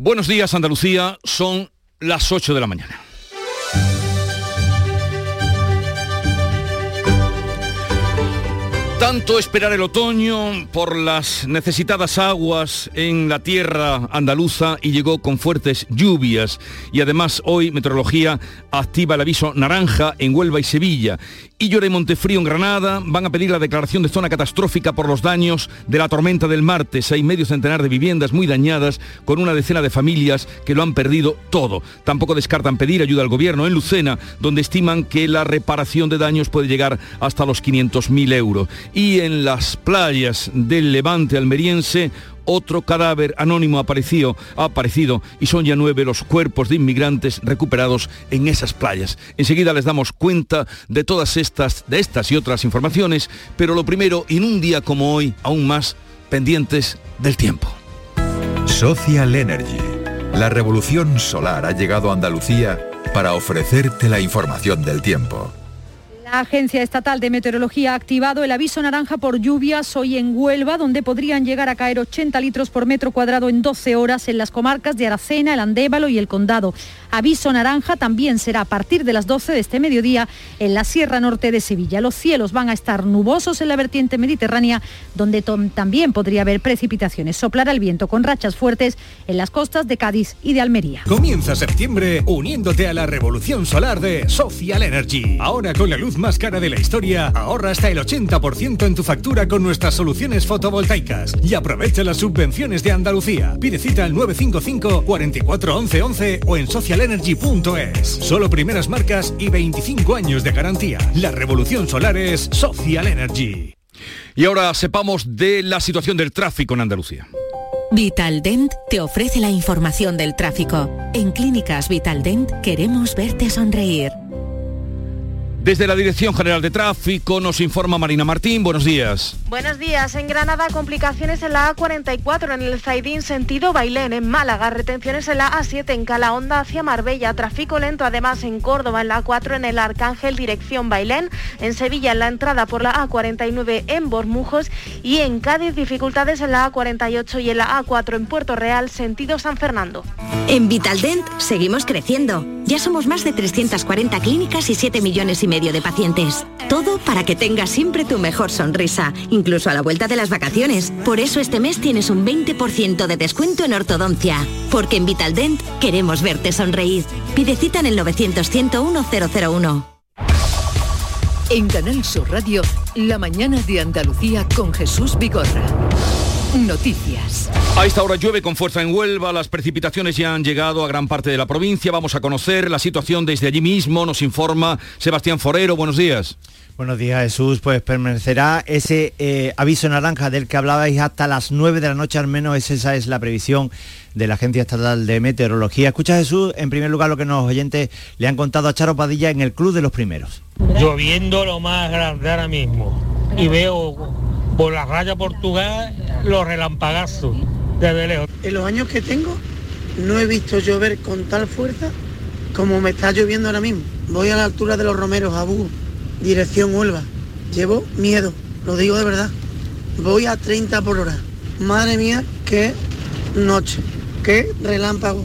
Buenos días Andalucía, son las 8 de la mañana. Tanto esperar el otoño por las necesitadas aguas en la tierra andaluza y llegó con fuertes lluvias. Y además hoy Meteorología activa el aviso naranja en Huelva y Sevilla y y Montefrío en Granada van a pedir la declaración de zona catastrófica por los daños de la tormenta del martes. Hay medio centenar de viviendas muy dañadas con una decena de familias que lo han perdido todo. Tampoco descartan pedir ayuda al gobierno en Lucena, donde estiman que la reparación de daños puede llegar hasta los 500.000 euros. Y en las playas del levante almeriense, otro cadáver anónimo apareció, ha aparecido y son ya nueve los cuerpos de inmigrantes recuperados en esas playas. Enseguida les damos cuenta de todas estas, de estas y otras informaciones, pero lo primero, en un día como hoy, aún más pendientes del tiempo. Social Energy. La revolución solar ha llegado a Andalucía para ofrecerte la información del tiempo. La Agencia Estatal de Meteorología ha activado el aviso naranja por lluvias hoy en Huelva, donde podrían llegar a caer 80 litros por metro cuadrado en 12 horas en las comarcas de Aracena, el Andévalo y el Condado. Aviso naranja también será a partir de las 12 de este mediodía en la Sierra Norte de Sevilla. Los cielos van a estar nubosos en la vertiente mediterránea, donde también podría haber precipitaciones. Soplará el viento con rachas fuertes en las costas de Cádiz y de Almería. Comienza septiembre uniéndote a la revolución solar de Social Energy. Ahora con la luz más cara de la historia, ahorra hasta el 80% en tu factura con nuestras soluciones fotovoltaicas y aprovecha las subvenciones de Andalucía. Pide cita al 955 44 11 11 o en socialenergy.es. Solo primeras marcas y 25 años de garantía. La revolución solar es Social Energy. Y ahora sepamos de la situación del tráfico en Andalucía. Vitaldent te ofrece la información del tráfico. En Clínicas Vitaldent queremos verte sonreír. Desde la Dirección General de Tráfico nos informa Marina Martín. Buenos días. Buenos días. En Granada, complicaciones en la A44 en el Zaidín sentido Bailén. En Málaga, retenciones en la A7 en Calahonda hacia Marbella. Tráfico lento además en Córdoba en la A4 en el Arcángel dirección Bailén. En Sevilla en la entrada por la A49 en Bormujos. Y en Cádiz dificultades en la A48 y en la A4 en Puerto Real sentido San Fernando. En Vitaldent seguimos creciendo. Ya somos más de 340 clínicas y 7 millones y medio de pacientes. Todo para que tengas siempre tu mejor sonrisa, incluso a la vuelta de las vacaciones. Por eso este mes tienes un 20% de descuento en ortodoncia. Porque en Vitaldent queremos verte sonreír. Pide cita en el 900 101 001. En Canal Sur Radio, la mañana de Andalucía con Jesús Vigorra. Noticias. A esta hora llueve con fuerza en Huelva, las precipitaciones ya han llegado a gran parte de la provincia. Vamos a conocer la situación desde allí mismo, nos informa Sebastián Forero. Buenos días. Buenos días Jesús, pues permanecerá ese eh, aviso naranja del que hablabais hasta las 9 de la noche al menos, esa es la previsión de la Agencia Estatal de Meteorología. Escucha Jesús, en primer lugar lo que los oyentes le han contado a Charo Padilla en el Club de los Primeros. Lloviendo lo más grande ahora mismo y veo por la raya Portugal los relampagazos desde lejos. En los años que tengo no he visto llover con tal fuerza como me está lloviendo ahora mismo. Voy a la altura de los Romeros, a Bú, dirección Huelva. Llevo miedo, lo digo de verdad. Voy a 30 por hora. Madre mía, qué noche, qué relámpago.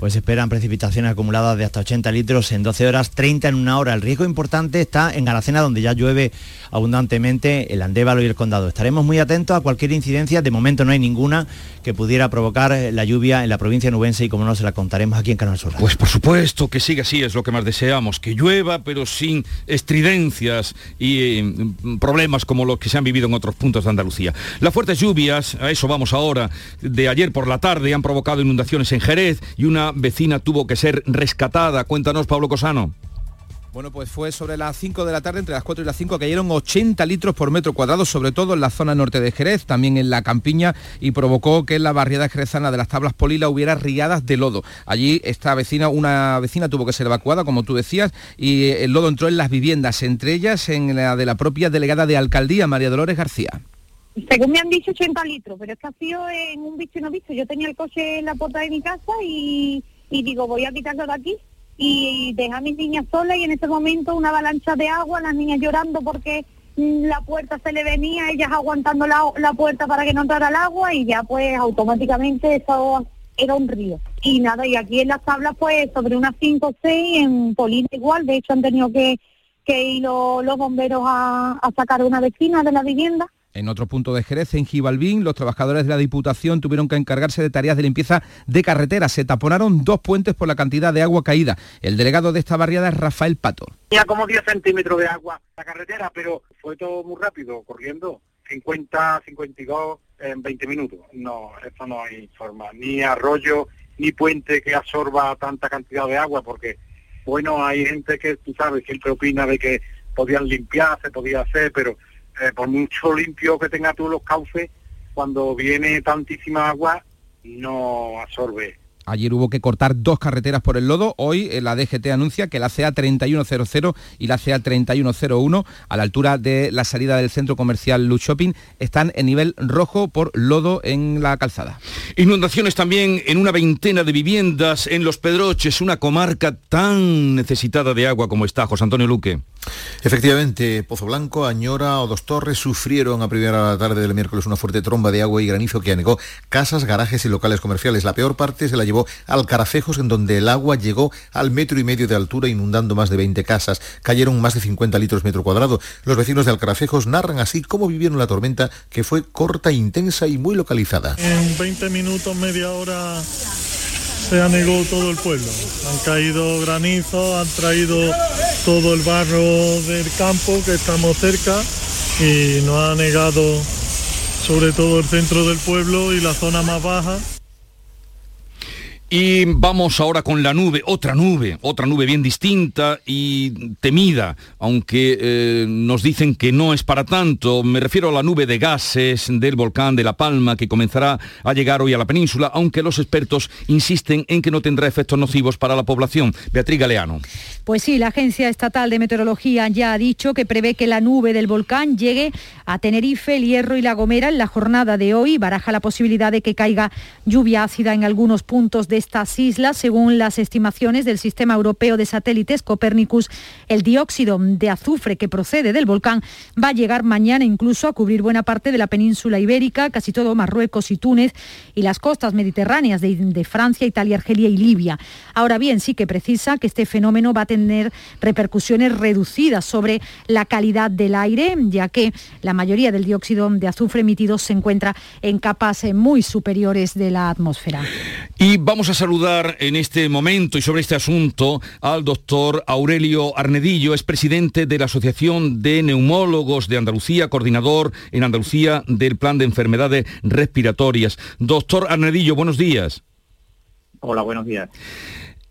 Pues esperan precipitaciones acumuladas de hasta 80 litros en 12 horas, 30 en una hora. El riesgo importante está en Garacena, donde ya llueve abundantemente el Andévalo y el Condado. Estaremos muy atentos a cualquier incidencia, de momento no hay ninguna que pudiera provocar la lluvia en la provincia nubense y como no se la contaremos aquí en Canal Sur. Pues por supuesto que siga así, es lo que más deseamos, que llueva pero sin estridencias y eh, problemas como los que se han vivido en otros puntos de Andalucía. Las fuertes lluvias, a eso vamos ahora, de ayer por la tarde han provocado inundaciones en Jerez y una vecina tuvo que ser rescatada. Cuéntanos, Pablo Cosano. Bueno, pues fue sobre las 5 de la tarde, entre las 4 y las 5, cayeron 80 litros por metro cuadrado, sobre todo en la zona norte de Jerez, también en la campiña, y provocó que en la barriada jerezana de las tablas Polila hubiera riadas de lodo. Allí esta vecina, una vecina tuvo que ser evacuada, como tú decías, y el lodo entró en las viviendas, entre ellas en la de la propia delegada de alcaldía, María Dolores García. Según me han dicho 80 litros, pero es que ha sido en un bicho y no visto. Yo tenía el coche en la puerta de mi casa y, digo, voy a quitarlo de aquí y dejar a mis niñas solas y en ese momento una avalancha de agua, las niñas llorando porque mm, la puerta se le venía, ellas aguantando la, puerta para que no entrara el agua y ya pues automáticamente eso era un río. Y nada, y aquí en las tablas pues sobre unas 5 o 6, en Polina igual, de hecho han tenido que, que ir los, los bomberos a, a sacar a una vecina de la vivienda en otro punto de Jerez, en Gibalbín, los trabajadores de la Diputación tuvieron que encargarse de tareas de limpieza de carreteras. Se taponaron dos puentes por la cantidad de agua caída. El delegado de esta barriada es Rafael Pato. Tenía como 10 centímetros de agua la carretera, pero fue todo muy rápido, corriendo. 50, 52 en 20 minutos. No, esto no hay forma. Ni arroyo, ni puente que absorba tanta cantidad de agua, porque, bueno, hay gente que, tú sabes, siempre opina de que podían limpiar, se podía hacer, pero eh, por mucho limpio que tenga tú los cauces, cuando viene tantísima agua, no absorbe Ayer hubo que cortar dos carreteras por el lodo. Hoy eh, la DGT anuncia que la CA 3100 y la CA 3101, a la altura de la salida del centro comercial Luz Shopping, están en nivel rojo por lodo en la calzada. Inundaciones también en una veintena de viviendas en Los Pedroches, una comarca tan necesitada de agua como está. José Antonio Luque. Efectivamente, Pozo Blanco, Añora o Dos Torres sufrieron a primera tarde del miércoles una fuerte tromba de agua y granizo que anegó casas, garajes y locales comerciales. La peor parte se la llevó al Carafejos, en donde el agua llegó al metro y medio de altura, inundando más de 20 casas. Cayeron más de 50 litros metro cuadrado. Los vecinos de Alcarafejos narran así cómo vivieron la tormenta, que fue corta, intensa y muy localizada. En 20 minutos, media hora se anegó todo el pueblo. Han caído granizo, han traído todo el barro del campo que estamos cerca y nos ha anegado sobre todo el centro del pueblo y la zona más baja. Y vamos ahora con la nube, otra nube, otra nube bien distinta y temida, aunque eh, nos dicen que no es para tanto. Me refiero a la nube de gases del volcán de La Palma que comenzará a llegar hoy a la península, aunque los expertos insisten en que no tendrá efectos nocivos para la población. Beatriz Galeano. Pues sí, la Agencia Estatal de Meteorología ya ha dicho que prevé que la nube del volcán llegue a Tenerife, El Hierro y La Gomera en la jornada de hoy. Baraja la posibilidad de que caiga lluvia ácida en algunos puntos de estas islas. Según las estimaciones del Sistema Europeo de Satélites Copernicus, el dióxido de azufre que procede del volcán va a llegar mañana incluso a cubrir buena parte de la península ibérica, casi todo Marruecos y Túnez y las costas mediterráneas de, de Francia, Italia, Argelia y Libia. Ahora bien, sí que precisa que este fenómeno va a tener repercusiones reducidas sobre la calidad del aire, ya que la mayoría del dióxido de azufre emitido se encuentra en capas eh, muy superiores de la atmósfera. Y vamos a saludar en este momento y sobre este asunto al doctor Aurelio Arnedillo, es presidente de la Asociación de Neumólogos de Andalucía, coordinador en Andalucía del Plan de Enfermedades Respiratorias. Doctor Arnedillo, buenos días. Hola, buenos días.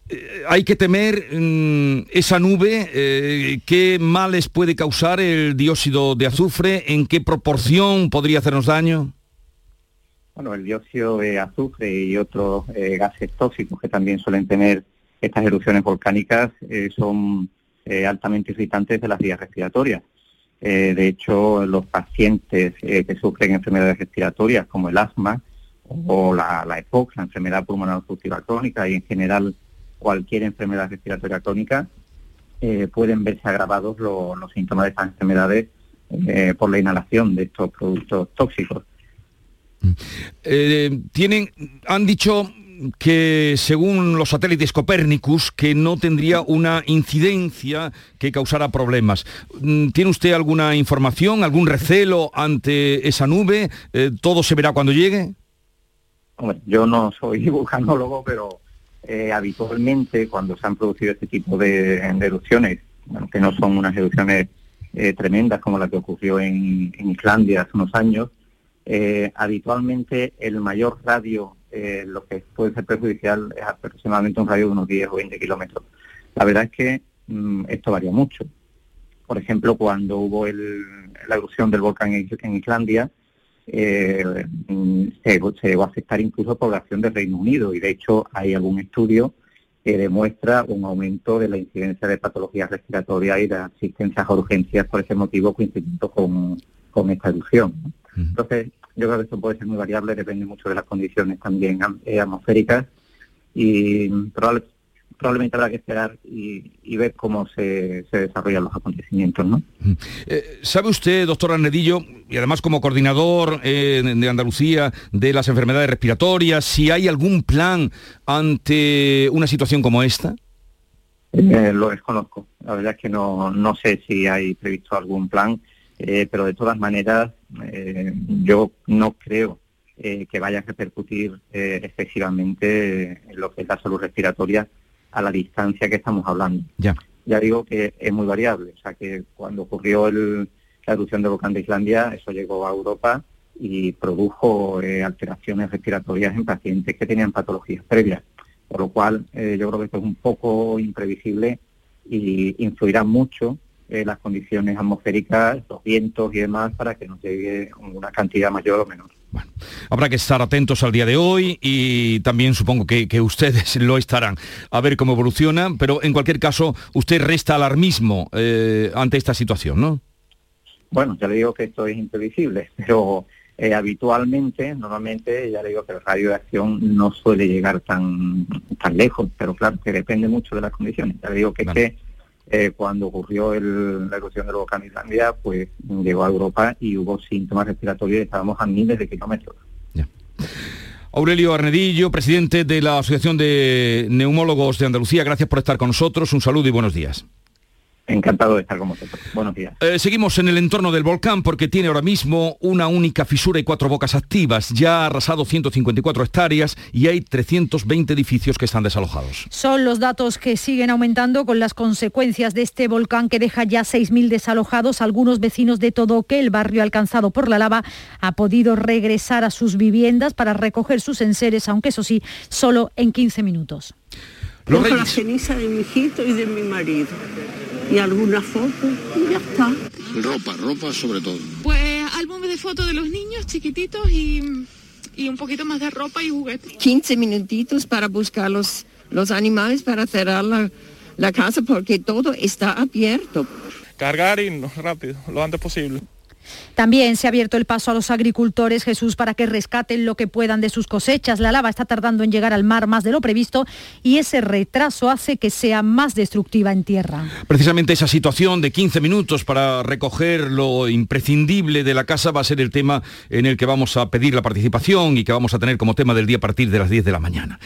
Eh, hay que temer mm, esa nube, eh, qué males puede causar el dióxido de azufre, en qué proporción podría hacernos daño. Bueno, el dióxido de azufre y otros eh, gases tóxicos que también suelen tener estas erupciones volcánicas eh, son altamente irritantes de las vías respiratorias. de hecho, los pacientes que sufren enfermedades respiratorias como el asma o la, la EPOC, la enfermedad pulmonar obstructiva crónica y en general cualquier enfermedad respiratoria crónica, pueden verse agravados los síntomas de estas enfermedades por la inhalación de estos productos tóxicos. Eh, tienen, han dicho que según los satélites Copernicus, que no tendría una incidencia que causara problemas. Mm, ¿Tiene usted alguna información, algún recelo ante esa nube? Eh, ¿Todo se verá cuando llegue? yo no soy vulcanólogo, pero eh, habitualmente cuando se han producido este tipo de, erupciones, que no son unas erupciones tremendas como la que ocurrió en Islandia hace unos años, eh, habitualmente el mayor radio, eh, lo que puede ser perjudicial, es aproximadamente un radio de unos 10 o 20 kilómetros. La verdad es que mm, esto varía mucho. Por ejemplo, cuando hubo la erupción del volcán en, Islandia, eh, mm, se, se, llegó a afectar incluso población del Reino Unido y de hecho hay algún estudio que demuestra un aumento de la incidencia de patologías respiratorias y de asistencias a urgencias por ese motivo coincidiendo con, con esta erupción. Entonces, yo creo que esto puede ser muy variable, depende mucho de las condiciones también eh, atmosféricas y probablemente habrá que esperar y, ver cómo se, desarrollan los acontecimientos. ¿no? Eh, ¿Sabe usted, doctor Arnedillo, y además como coordinador eh, de Andalucía de las enfermedades respiratorias, si hay algún plan ante una situación como esta? Eh, lo desconozco. La verdad es que no, no sé si hay previsto algún plan, pero de todas maneras yo no creo que vaya a repercutir excesivamente en lo que es la salud respiratoria a la distancia que estamos hablando. Ya. Ya digo que es muy variable, o sea que cuando ocurrió el, la erupción del volcán de Islandia, eso llegó a Europa y produjo eh, alteraciones respiratorias en pacientes que tenían patologías previas, por lo cual eh, yo creo que esto es un poco imprevisible y influirá mucho eh, las condiciones atmosféricas, los vientos y demás para que nos llegue una cantidad mayor o menor. Bueno, habrá que estar atentos al día de hoy y también supongo que, ustedes lo estarán a ver cómo evoluciona, pero en cualquier caso usted resta alarmismo eh, ante esta situación, ¿no? Bueno, ya le digo que esto es imprevisible, pero eh, habitualmente, normalmente, ya le digo que el radio de acción no suele llegar tan, tan lejos, pero claro, que depende mucho de las condiciones. Ya le digo que, que eh, cuando ocurrió la erupción del volcán Islandia, pues llegó a Europa y hubo síntomas respiratorios y estábamos a miles de kilómetros. Aurelio Arnedillo, presidente de la Asociación de Neumólogos de Andalucía, gracias por estar con nosotros. Un saludo y buenos días. Encantado de estar con vosotros. Buenos días. Eh, seguimos en el entorno del volcán porque tiene ahora mismo una única fisura y cuatro bocas activas. Ya ha arrasado 154 hectáreas y hay 320 edificios que están desalojados. Son los datos que siguen aumentando con las consecuencias de este volcán que deja ya 6.000 desalojados. Algunos vecinos de Todoque, el barrio alcanzado por la lava, ha podido regresar a sus viviendas para recoger sus enseres, aunque eso sí, solo en 15 minutos. Los la ceniza de mi hijito y de mi marido y algunas fotos y ya está. Ropa, ropa sobre todo. Pues álbumes de fotos de los niños chiquititos y, un poquito más de ropa y juguetes. 15 minutitos para buscar los, los animales para cerrar la, la casa porque todo está abierto. Cargar y rápido, lo antes posible. También se ha abierto el paso a los agricultores, Jesús, para que rescaten lo que puedan de sus cosechas. La lava está tardando en llegar al mar más de lo previsto y ese retraso hace que sea más destructiva en tierra. Precisamente esa situación de 15 minutos para recoger lo imprescindible de la casa va a ser el tema en el que vamos a pedir la participación y que vamos a tener como tema del día a partir de las 10 de la mañana.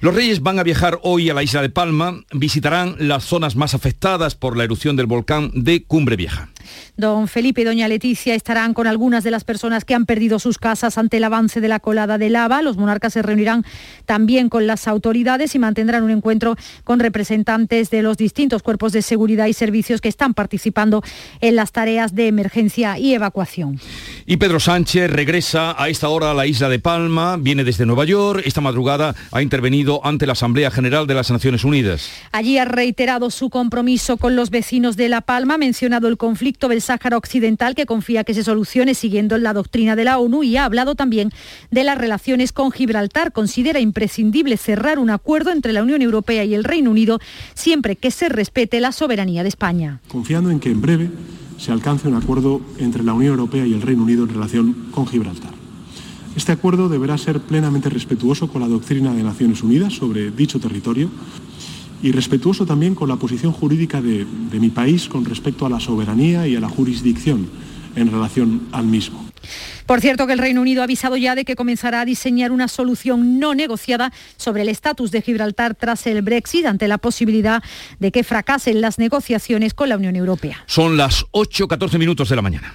Los Reyes van a viajar hoy a la isla de Palma, visitarán las zonas más afectadas por la erupción del volcán de Cumbre Vieja. Don Felipe y doña Leticia estarán con algunas de las personas que han perdido sus casas ante el avance de la colada de lava. Los monarcas se reunirán también con las autoridades y mantendrán un encuentro con representantes de los distintos cuerpos de seguridad y servicios que están participando en las tareas de emergencia y evacuación. Y Pedro Sánchez regresa a esta hora a la isla de Palma, viene desde Nueva York, esta madrugada ha intervenido ante la Asamblea General de las Naciones Unidas. Allí ha reiterado su compromiso con los vecinos de La Palma, ha mencionado el conflicto del Sáhara Occidental que confía que se solucione siguiendo la doctrina de la ONU y ha hablado también de las relaciones con Gibraltar. Considera imprescindible cerrar un acuerdo entre la Unión Europea y el Reino Unido siempre que se respete la soberanía de España. Confiando en que en breve se alcance un acuerdo entre la Unión Europea y el Reino Unido en relación con Gibraltar. Este acuerdo deberá ser plenamente respetuoso con la doctrina de Naciones Unidas sobre dicho territorio y respetuoso también con la posición jurídica de, mi país con respecto a la soberanía y a la jurisdicción en relación al mismo. Por cierto, que el Reino Unido ha avisado ya de que comenzará a diseñar una solución no negociada sobre el estatus de Gibraltar tras el Brexit, ante la posibilidad de que fracasen las negociaciones con la Unión Europea. Son las 8.14 minutos de la mañana.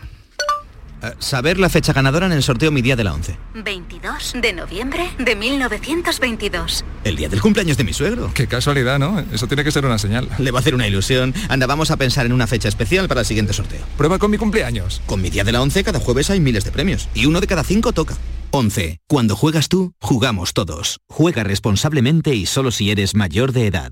Eh, saber la fecha ganadora en el sorteo Mi Día de la 11. 22 de noviembre de 1922. El día del cumpleaños de mi suegro. Qué casualidad, ¿no? Eso tiene que ser una señal. Le va a hacer una ilusión. Anda, vamos a pensar en una fecha especial para el siguiente sorteo. Prueba con mi cumpleaños. Con Mi Día de la 11 cada jueves hay miles de premios. Y uno de cada cinco toca. 11. Cuando juegas tú, jugamos todos. Juega responsablemente y solo si eres mayor de edad.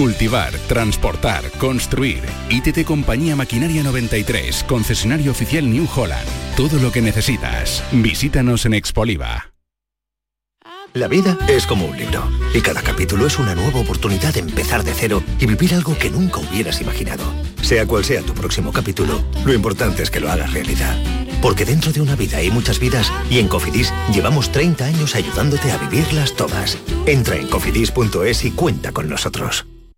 Cultivar, transportar, construir. ITT Compañía Maquinaria 93, concesionario oficial New Holland. Todo lo que necesitas. Visítanos en Expoliva. La vida es como un libro y cada capítulo es una nueva oportunidad de empezar de cero y vivir algo que nunca hubieras imaginado. Sea cual sea tu próximo capítulo, lo importante es que lo hagas realidad. Porque dentro de una vida hay muchas vidas y en Cofidis llevamos 30 años ayudándote a vivirlas todas. Entra en cofidis.es y cuenta con nosotros.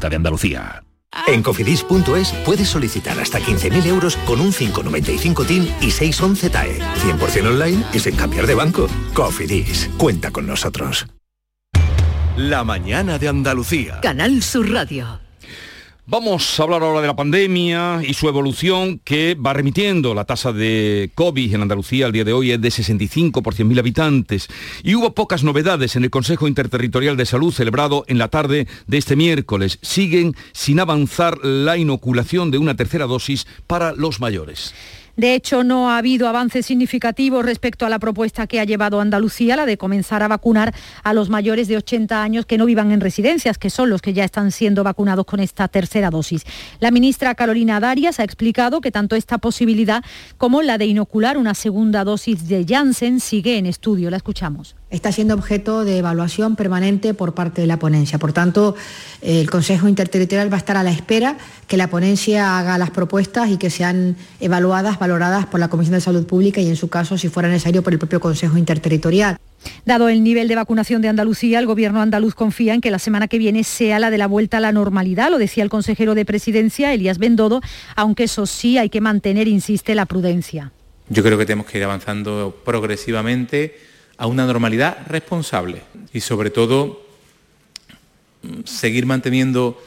Junta de Andalucía. En cofidis.es puedes solicitar hasta 15.000 euros con un 595 TIN y 611 TAE. 100% online y sin cambiar de banco. Cofidis, cuenta con nosotros. La mañana de Andalucía. Canal Sur Radio. Vamos a hablar ahora de la pandemia y su evolución que va remitiendo. La tasa de COVID en Andalucía al día de hoy es de 65 por 100.000 habitantes. Y hubo pocas novedades en el Consejo Interterritorial de Salud celebrado en la tarde de este miércoles. Siguen sin avanzar la inoculación de una tercera dosis para los mayores. De hecho, no ha habido avances significativos respecto a la propuesta que ha llevado Andalucía, la de comenzar a vacunar a los mayores de 80 años que no vivan en residencias, que son los que ya están siendo vacunados con esta tercera dosis. La ministra Carolina Darias ha explicado que tanto esta posibilidad como la de inocular una segunda dosis de Janssen sigue en estudio. La escuchamos está siendo objeto de evaluación permanente por parte de la ponencia. Por tanto, el Consejo Interterritorial va a estar a la espera que la ponencia haga las propuestas y que sean evaluadas, valoradas por la Comisión de Salud Pública y, en su caso, si fuera necesario, por el propio Consejo Interterritorial. Dado el nivel de vacunación de Andalucía, el gobierno andaluz confía en que la semana que viene sea la de la vuelta a la normalidad, lo decía el consejero de presidencia, Elías Bendodo, aunque eso sí hay que mantener, insiste, la prudencia. Yo creo que tenemos que ir avanzando progresivamente a una normalidad responsable y sobre todo seguir manteniendo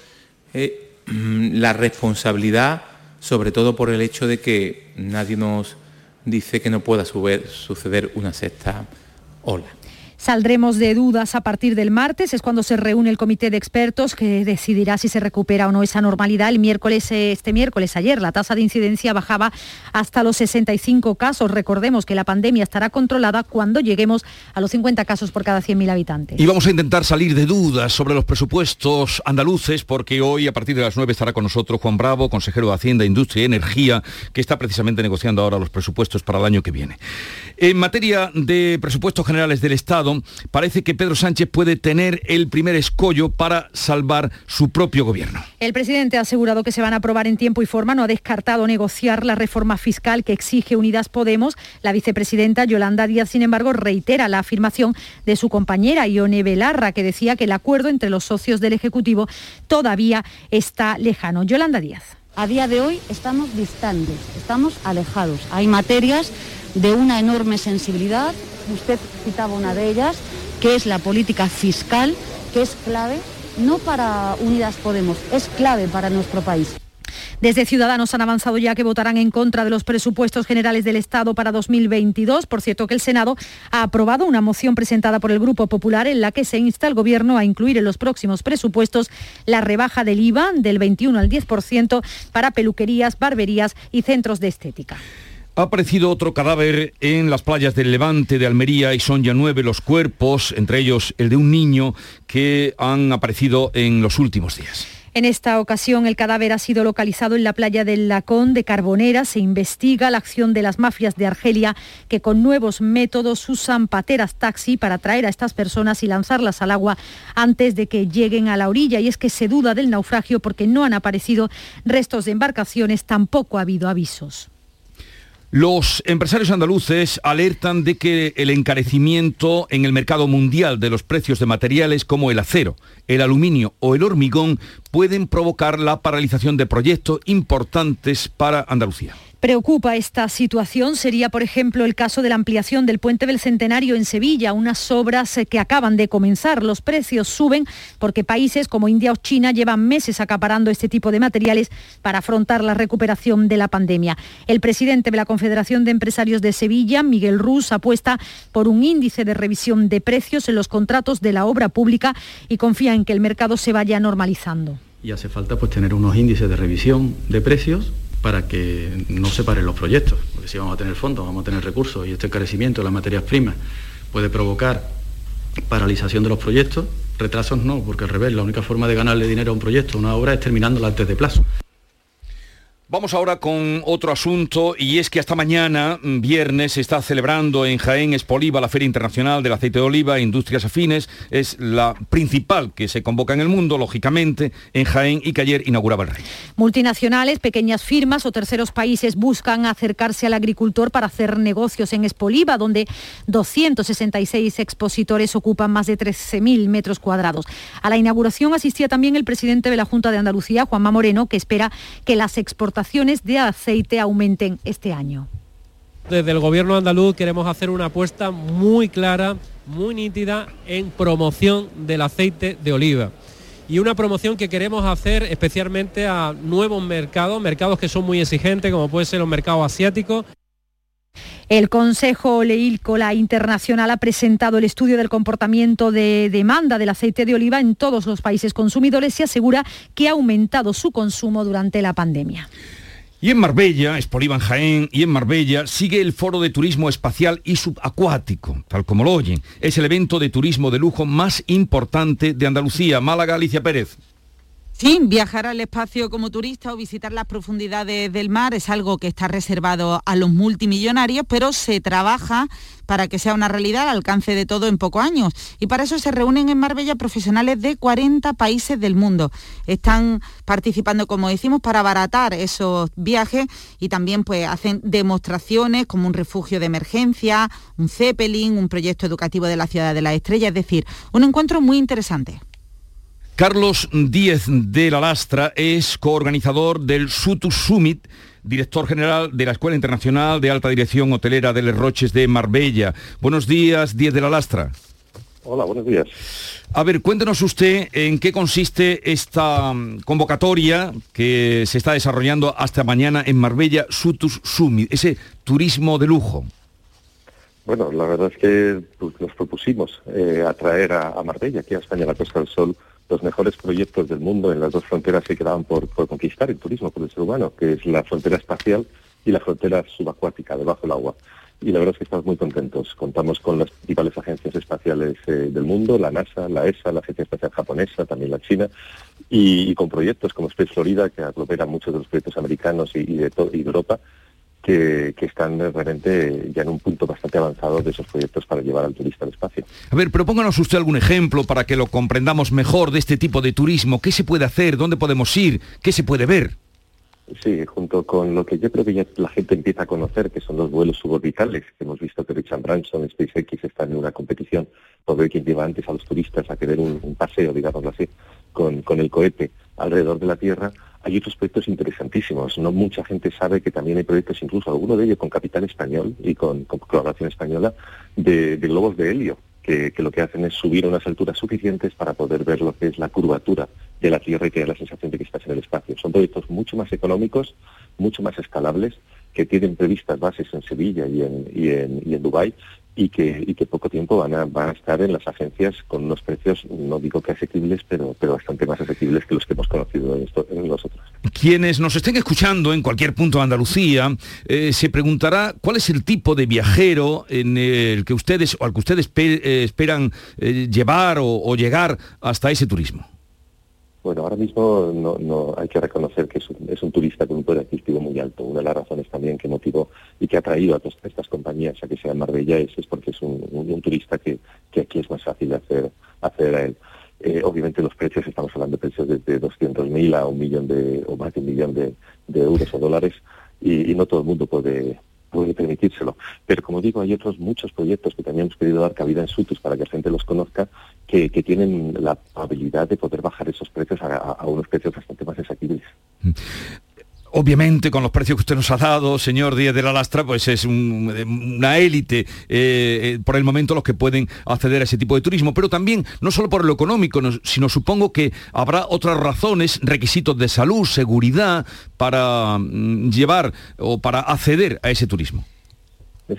eh, la responsabilidad, sobre todo por el hecho de que nadie nos dice que no pueda suceder una sexta ola. Saldremos de dudas a partir del martes, es cuando se reúne el comité de expertos que decidirá si se recupera o no esa normalidad. El miércoles, este miércoles, ayer, la tasa de incidencia bajaba hasta los 65 casos. Recordemos que la pandemia estará controlada cuando lleguemos a los 50 casos por cada 100.000 habitantes. Y vamos a intentar salir de dudas sobre los presupuestos andaluces, porque hoy a partir de las 9 estará con nosotros Juan Bravo, consejero de Hacienda, Industria y Energía, que está precisamente negociando ahora los presupuestos para el año que viene. En materia de presupuestos generales del Estado, parece que Pedro Sánchez puede tener el primer escollo para salvar su propio gobierno. El presidente ha asegurado que se van a aprobar en tiempo y forma, no ha descartado negociar la reforma fiscal que exige Unidas Podemos. La vicepresidenta Yolanda Díaz, sin embargo, reitera la afirmación de su compañera Ione Belarra, que decía que el acuerdo entre los socios del Ejecutivo todavía está lejano. Yolanda Díaz. A día de hoy estamos distantes, estamos alejados. Hay materias de una enorme sensibilidad usted citaba una de ellas, que es la política fiscal, que es clave, no para Unidas Podemos, es clave para nuestro país. Desde Ciudadanos han avanzado ya que votarán en contra de los presupuestos generales del Estado para 2022. Por cierto, que el Senado ha aprobado una moción presentada por el Grupo Popular en la que se insta al Gobierno a incluir en los próximos presupuestos la rebaja del IVA del 21 al 10% para peluquerías, barberías y centros de estética. Ha aparecido otro cadáver en las playas del Levante, de Almería, y son ya nueve los cuerpos, entre ellos el de un niño, que han aparecido en los últimos días. En esta ocasión el cadáver ha sido localizado en la playa del Lacón de Carbonera. Se investiga la acción de las mafias de Argelia que con nuevos métodos usan pateras taxi para traer a estas personas y lanzarlas al agua antes de que lleguen a la orilla. Y es que se duda del naufragio porque no han aparecido restos de embarcaciones, tampoco ha habido avisos. Los empresarios andaluces alertan de que el encarecimiento en el mercado mundial de los precios de materiales como el acero, el aluminio o el hormigón pueden provocar la paralización de proyectos importantes para Andalucía. Preocupa esta situación. Sería, por ejemplo, el caso de la ampliación del puente del Centenario en Sevilla, unas obras eh, que acaban de comenzar. Los precios suben porque países como India o China llevan meses acaparando este tipo de materiales para afrontar la recuperación de la pandemia. El presidente de la Confederación de Empresarios de Sevilla, Miguel Ruz, apuesta por un índice de revisión de precios en los contratos de la obra pública y confía en que el mercado se vaya normalizando. Y hace falta pues tener unos índices de revisión de precios para que no se paren los proyectos, porque si vamos a tener fondos, vamos a tener recursos y este encarecimiento de las materias primas puede provocar paralización de los proyectos, retrasos no, porque al revés, la única forma de ganarle dinero a un proyecto, a una obra, es terminándola antes de plazo. Vamos ahora con otro asunto y es que hasta mañana, mm, viernes, se está celebrando en Jaén Espoliva la Feria Internacional del Aceite de Oliva e Industrias Afines. Es la principal que se convoca en el mundo, lógicamente, en Jaén y que ayer inauguraba el rey. Multinacionales, pequeñas firmas o terceros países buscan acercarse al agricultor para hacer negocios en Espoliva, donde 266 expositores ocupan más de 13.000 metros cuadrados. A la inauguración asistía también el presidente de la Junta de Andalucía, Juanma Moreno, que espera que las exportaciones de aceite aumenten este año. Desde el Gobierno andaluz queremos hacer una apuesta muy clara, muy nítida en promoción del aceite de oliva. Y una promoción que queremos hacer especialmente a nuevos mercados, mercados que son muy exigentes, como puede ser los mercados asiáticos. El Consejo Oleícola Internacional ha presentado el estudio del comportamiento de demanda del aceite de oliva en todos los países consumidores y asegura que ha aumentado su consumo durante la pandemia. Y en Marbella, Espoliva en Jaén, y en Marbella sigue el Foro de Turismo Espacial y Subacuático, tal como lo oyen. Es el evento de turismo de lujo más importante de Andalucía. Málaga, Alicia Pérez. Sí, viajar al espacio como turista o visitar las profundidades del mar es algo que está reservado a los multimillonarios, pero se trabaja para que sea una realidad al alcance de todo en pocos años. Y para eso se reúnen en Marbella profesionales de 40 países del mundo. Están participando, como decimos, para abaratar esos viajes y también pues hacen demostraciones como un refugio de emergencia, un Zeppelin, un proyecto educativo de la Ciudad de la Estrella, es decir, un encuentro muy interesante. Carlos Díez de la Lastra es coorganizador del Sutus Summit, director general de la Escuela Internacional de Alta Dirección Hotelera de Les Roches de Marbella. Buenos días, Díez de la Lastra. Hola, buenos días. A ver, cuéntenos usted en qué consiste esta mm, convocatoria que se está desarrollando hasta mañana en Marbella, Sutus Summit, ese turismo de lujo. Bueno, la verdad es que nos propusimos eh, atraer a, a Marbella, aquí a España, a la Costa del Sol, los mejores proyectos del mundo en las dos fronteras que quedaban por, conquistar el turismo por el ser humano, que es la frontera espacial y la frontera subacuática, debajo del agua. Y la verdad es que estamos muy contentos. Contamos con las principales agencias espaciales eh, del mundo, la NASA, la ESA, la Agencia Espacial Japonesa, también la China, y, con proyectos como Space Florida, que aglomera muchos de los proyectos americanos y, de, y de Europa, que, están realmente ya en un punto bastante avanzado de esos proyectos para llevar al turista al espacio. A ver, propónganos usted algún ejemplo para que lo comprendamos mejor de este tipo de turismo. ¿Qué se puede hacer? ¿Dónde podemos ir? ¿Qué se puede ver? Sí, junto con lo que yo creo que ya la gente empieza a conocer, que son los vuelos suborbitales, que hemos visto que Richard Branson, SpaceX están en una competición por ver quién lleva antes a los turistas a querer un, un paseo, digámoslo así, con, con el cohete alrededor de la Tierra hay otros proyectos interesantísimos. No mucha gente sabe que también hay proyectos, incluso alguno de ellos con capital español y con, colaboración española, de, globos de helio, que, lo que hacen es subir a unas alturas suficientes para poder ver lo que es la curvatura de la Tierra y tener la sensación de que estás en el espacio. Son proyectos mucho más económicos, mucho más escalables, que tienen previstas bases en Sevilla y en, y en, y en Dubái y que, y que poco tiempo van a, van a estar en las agencias con unos precios, no digo que asequibles, pero, pero bastante más asequibles que los que hemos conocido en, esto, los. Quienes nos estén escuchando en cualquier punto de Andalucía, eh, se preguntará cuál es el tipo de viajero en el que ustedes o al que ustedes eh, esperan eh, llevar o llegar hasta ese turismo. Bueno, ahora mismo no, no hay que reconocer que es un, es un, turista con un poder adquisitivo muy alto. Una de las razones también que motivó y que ha traído a todas estas compañías a que sean Marbella es, es porque es un, turista que, que, aquí es más fácil de hacer, hacer a él. Eh, obviamente los precios, estamos hablando de precios desde 200.000 a un millón de, o más de un millón de, euros o dólares, y no todo el mundo puede, puede permitírselo. Pero como digo, hay otros muchos proyectos que también hemos querido dar cabida en Sutus para que la gente los conozca, que, tienen la habilidad de poder bajar esos precios a, unos precios bastante más asequibles. Obviamente con los precios que usted nos ha dado, señor Díez de la Lastra, pues es una élite eh, eh, por el momento los que pueden acceder a ese tipo de turismo, pero también no solo por lo económico, sino supongo que habrá otras razones, requisitos de salud, seguridad, para mm, llevar o para acceder a ese turismo.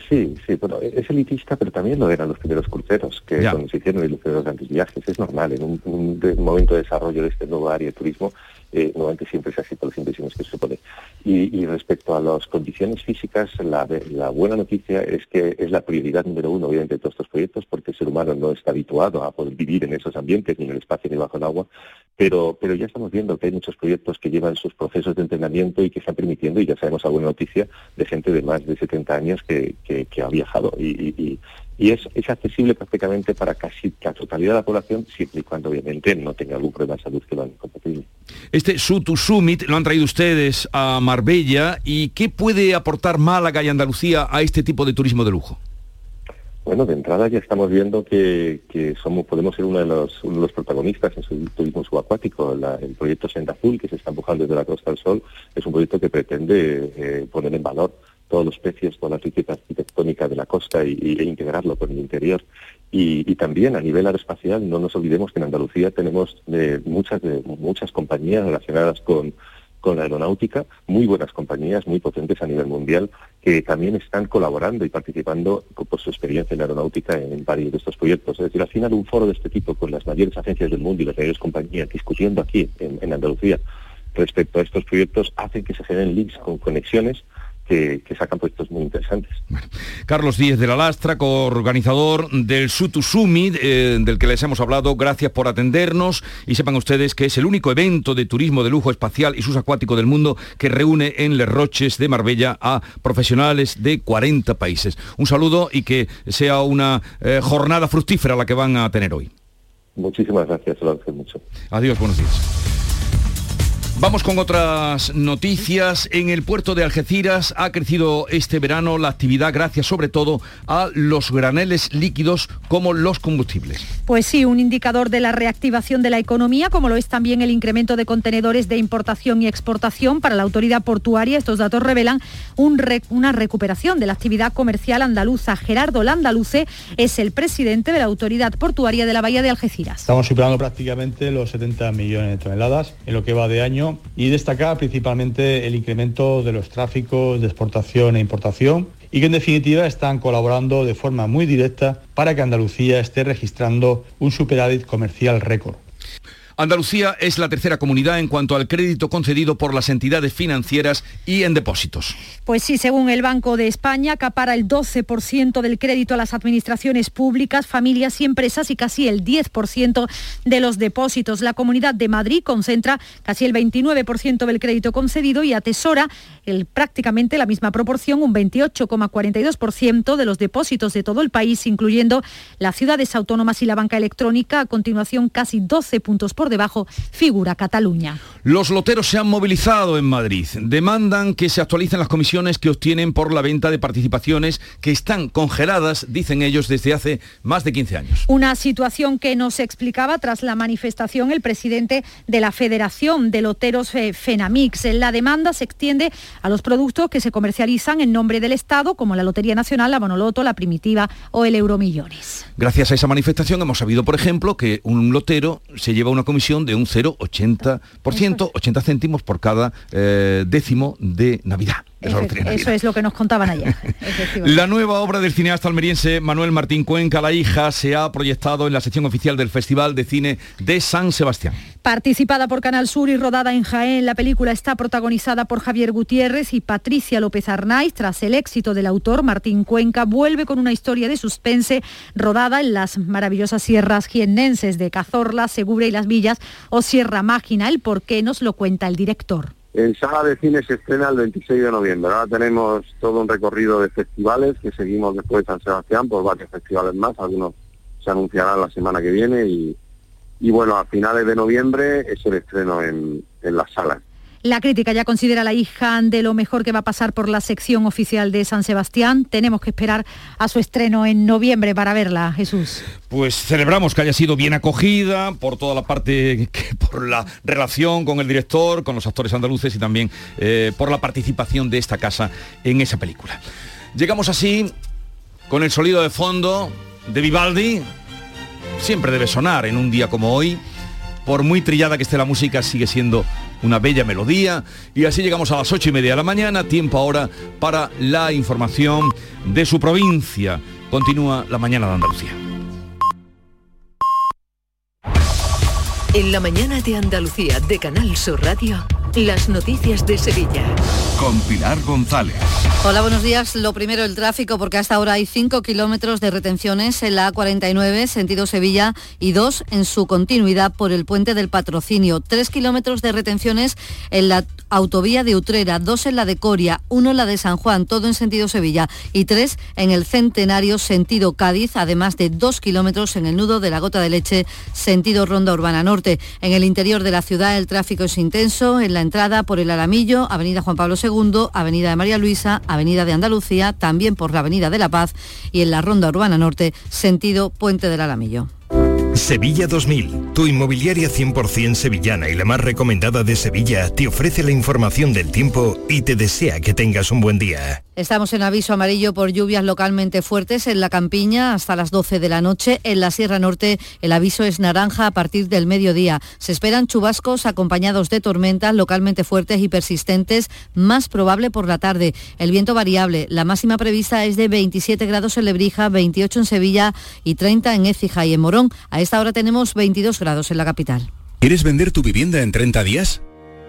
Sí, sí, bueno, es elitista, pero también lo eran los primeros cruceros, que cuando se hicieron los primeros grandes viajes, es normal, en un, momento de desarrollo de este nuevo área de turismo, eh, normalmente siempre se hace por las inversiones que se supone. Y, respecto a las condiciones físicas, la, buena noticia es que es la prioridad número uno, obviamente, de todos estos proyectos, porque el ser humano no está habituado a poder vivir en esos ambientes, ni en el espacio ni bajo el agua, pero, pero ya estamos viendo que hay muchos proyectos que llevan sus procesos de entrenamiento y que están permitiendo, y ya sabemos alguna noticia, de gente de más de 70 años que, ha viajado. y es, accesible prácticamente para casi la totalidad de la población, siempre y cuando obviamente no tenga algún problema de salud que lo haga incompatible. Este Sutu Summit lo han traído ustedes a Marbella y ¿qué puede aportar Málaga y Andalucía a este tipo de turismo de lujo? Bueno, de entrada ya estamos viendo que, somos, podemos ser uno de, los, los protagonistas en su turismo subacuático. el proyecto Senda Azul, que se está empujando desde la Costa del Sol, es un proyecto que pretende eh, poner en valor todos los pecios, toda la riqueza arquitectónica de la costa y, e integrarlo con el interior. Y, también a nivel aeroespacial, no nos olvidemos que en Andalucía tenemos eh, muchas, muchas compañías relacionadas con, con la aeronáutica, muy buenas compañías, muy potentes a nivel mundial, que también están colaborando y participando por su experiencia en aeronáutica en varios de estos proyectos. Es decir, al final un foro de este tipo con las mayores agencias del mundo y las mayores compañías discutiendo aquí en, Andalucía respecto a estos proyectos hacen que se generen links con conexiones que, sacan proyectos muy interesantes. Carlos Díez de la Lastra, coorganizador del Sutu Summit, eh, del que les hemos hablado, gracias por atendernos y sepan ustedes que es el único evento de turismo de lujo espacial y subacuático del mundo que reúne en Les Roches de Marbella a profesionales de 40 países. Un saludo y que sea una eh, jornada fructífera la que van a tener hoy. Muchísimas gracias, lo mucho. Adiós, buenos días. Vamos con otras noticias. En el puerto de Algeciras ha crecido este verano la actividad gracias sobre todo a los graneles líquidos como los combustibles. Pues sí, un indicador de la reactivación de la economía, como lo es también el incremento de contenedores de importación y exportación para la autoridad portuaria. Estos datos revelan una recuperación de la actividad comercial andaluza. Gerardo Landaluce es el presidente de la autoridad portuaria de la Bahía de Algeciras. Estamos superando prácticamente los 70 millones de toneladas en lo que va de año y destaca principalmente el incremento de los tráficos de exportación e importación y que en definitiva están colaborando de forma muy directa para que Andalucía esté registrando un superávit comercial récord. Andalucía es la tercera comunidad en cuanto al crédito concedido por las entidades financieras y en depósitos. Pues sí, según el Banco de España, acapara el 12% del crédito a las administraciones públicas, familias y empresas y casi el 10% de los depósitos. La Comunidad de Madrid concentra casi el 29% del crédito concedido y atesora el, prácticamente la misma proporción, un 28,42% de los depósitos de todo el país, incluyendo las ciudades autónomas y la banca electrónica. A continuación, casi 12 puntos por por debajo figura Cataluña. Los loteros se han movilizado en Madrid. Demandan que se actualicen las comisiones que obtienen por la venta de participaciones que están congeladas, dicen ellos, desde hace más de 15 años. Una situación que nos explicaba tras la manifestación el presidente de la Federación de Loteros eh, Fenamix. La demanda se extiende a los productos que se comercializan en nombre del Estado, como la Lotería Nacional, la Bonoloto, la Primitiva o el Euromillones. Gracias a esa manifestación hemos sabido, por ejemplo, que un lotero se lleva una comisión comisión de un 0,80%, 80 céntimos por cada eh, décimo de Navidad. Eso, es lo que nos contaban ayer. la nueva obra del cineasta almeriense Manuel Martín Cuenca, La hija, se ha proyectado en la sección oficial del Festival de Cine de San Sebastián. Participada por Canal Sur y rodada en Jaén, la película está protagonizada por Javier Gutiérrez y Patricia López Arnaiz. Tras el éxito del autor, Martín Cuenca vuelve con una historia de suspense rodada en las maravillosas sierras jiennenses de Cazorla, Segura y Las Villas o Sierra Mágina. El por qué nos lo cuenta el director. En sala de cine se estrena el 26 de noviembre. Ahora tenemos todo un recorrido de festivales que seguimos después de San Sebastián por varios festivales más. Algunos se anunciarán la semana que viene y, y bueno, a finales de noviembre es el estreno en, en las salas. La crítica ya considera a la hija de lo mejor que va a pasar por la sección oficial de San Sebastián. Tenemos que esperar a su estreno en noviembre para verla, Jesús. Pues celebramos que haya sido bien acogida por toda la parte, por la relación con el director, con los actores andaluces y también eh, por la participación de esta casa en esa película. Llegamos así con el sonido de fondo de Vivaldi. Siempre debe sonar en un día como hoy. Por muy trillada que esté la música, sigue siendo una bella melodía. Y así llegamos a las ocho y media de la mañana, tiempo ahora para la información de su provincia. Continúa la mañana de Andalucía. En la mañana de Andalucía de Canal Sur Radio. Las noticias de Sevilla. Con Pilar González. Hola, buenos días. Lo primero, el tráfico, porque hasta ahora hay 5 kilómetros de retenciones en la A49, sentido Sevilla, y 2 en su continuidad por el puente del patrocinio. 3 kilómetros de retenciones en la autovía de Utrera, 2 en la de Coria, 1 en la de San Juan, todo en sentido Sevilla, y 3 en el Centenario, sentido Cádiz, además de 2 kilómetros en el nudo de la Gota de Leche, sentido Ronda Urbana Norte. En el interior de la ciudad el tráfico es intenso, en la entrada por el Alamillo, Avenida Juan Pablo II, Avenida de María Luisa, Avenida de Andalucía, también por la Avenida de la Paz y en la Ronda Urbana Norte, sentido Puente del Alamillo. Sevilla 2000, tu inmobiliaria 100% sevillana y la más recomendada de Sevilla, te ofrece la información del tiempo y te desea que tengas un buen día. Estamos en aviso amarillo por lluvias localmente fuertes en la campiña hasta las 12 de la noche. En la Sierra Norte el aviso es naranja a partir del mediodía. Se esperan chubascos acompañados de tormentas localmente fuertes y persistentes, más probable por la tarde. El viento variable. La máxima prevista es de 27 grados en Lebrija, 28 en Sevilla y 30 en Écija y en Morón. A esta hora tenemos 22 grados en la capital. ¿Quieres vender tu vivienda en 30 días?